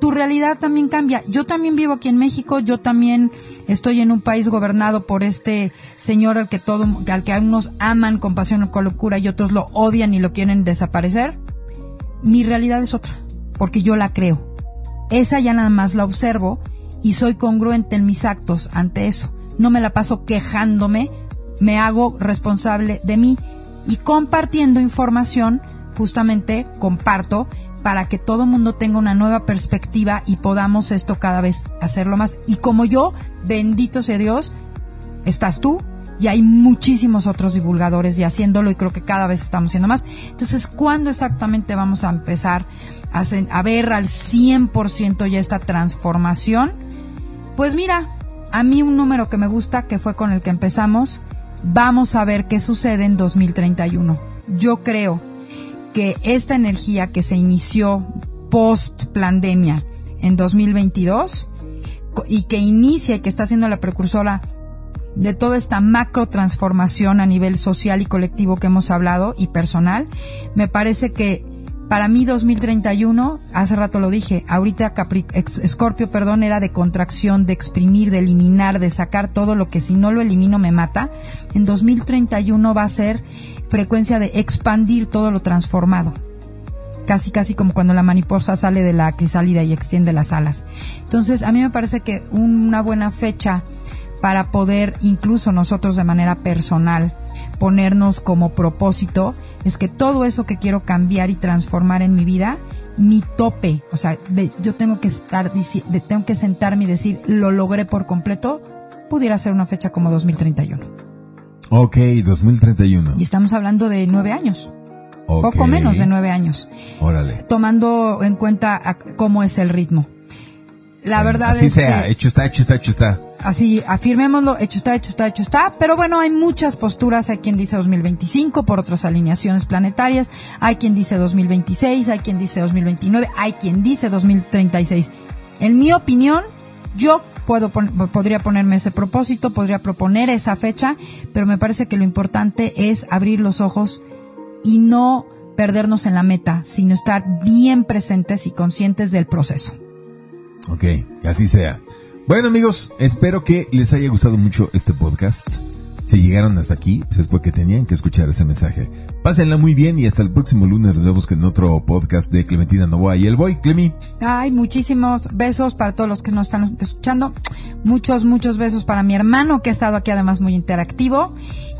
tu realidad también cambia. Yo también vivo aquí en México, yo también estoy en un país gobernado por este señor al que todo, al que aman con pasión o con locura y otros lo odian y lo quieren desaparecer. Mi realidad es otra, porque yo la creo. Esa ya nada más la observo y soy congruente en mis actos ante eso. No me la paso quejándome, me hago responsable de mí y compartiendo información, justamente comparto para que todo mundo tenga una nueva perspectiva y podamos esto cada vez hacerlo más. Y como yo, bendito sea Dios, estás tú y hay muchísimos otros divulgadores y haciéndolo y creo que cada vez estamos siendo más. Entonces, ¿cuándo exactamente vamos a empezar a, a ver al 100% ya esta transformación? Pues mira, a mí un número que me gusta, que fue con el que empezamos, Vamos a ver qué sucede en 2031. Yo creo que esta energía que se inició post pandemia en 2022 y que inicia y que está siendo la precursora de toda esta macro transformación a nivel social y colectivo que hemos hablado y personal, me parece que para mí 2031, hace rato lo dije, ahorita Capri Scorpio, perdón, era de contracción, de exprimir, de eliminar, de sacar todo lo que si no lo elimino me mata. En 2031 va a ser frecuencia de expandir todo lo transformado. Casi, casi como cuando la mariposa sale de la crisálida y extiende las alas. Entonces, a mí me parece que una buena fecha para poder, incluso nosotros de manera personal, ponernos como propósito es que todo eso que quiero cambiar y transformar en mi vida, mi tope, o sea, yo tengo que estar, tengo que sentarme y decir, lo logré por completo pudiera ser una fecha como 2031. Ok, 2031. Y estamos hablando de nueve años. Poco menos de nueve años. Órale. Tomando en cuenta cómo es el ritmo. La verdad Así es sea, que hecho está, hecho está, hecho está. así afirmémoslo, hecho está, hecho está, hecho está, pero bueno, hay muchas posturas, hay quien dice 2025 por otras alineaciones planetarias, hay quien dice 2026, hay quien dice 2029, hay quien dice 2036. En mi opinión, yo puedo pon- podría ponerme ese propósito, podría proponer esa fecha, pero me parece que lo importante es abrir los ojos y no perdernos en la meta, sino estar bien presentes y conscientes del proceso. Ok, así sea. Bueno amigos, espero que les haya gustado mucho este podcast. Si llegaron hasta aquí, pues es porque tenían que escuchar ese mensaje. Pásenla muy bien y hasta el próximo lunes nos vemos en otro podcast de Clementina Novoa y el Boy, Clemi. Ay, muchísimos besos para todos los que nos están escuchando. Muchos, muchos besos para mi hermano que ha estado aquí además muy interactivo.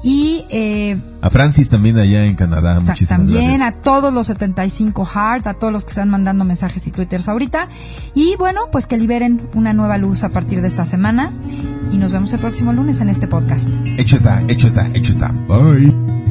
Y eh, A Francis también allá en Canadá, muchísimas también gracias. a todos los 75 Heart, a todos los que están mandando mensajes y twitters ahorita. Y bueno, pues que liberen una nueva luz a partir de esta semana. Y nos vemos el próximo lunes en este podcast. Hecho está, hecho está, hecho está. Bye.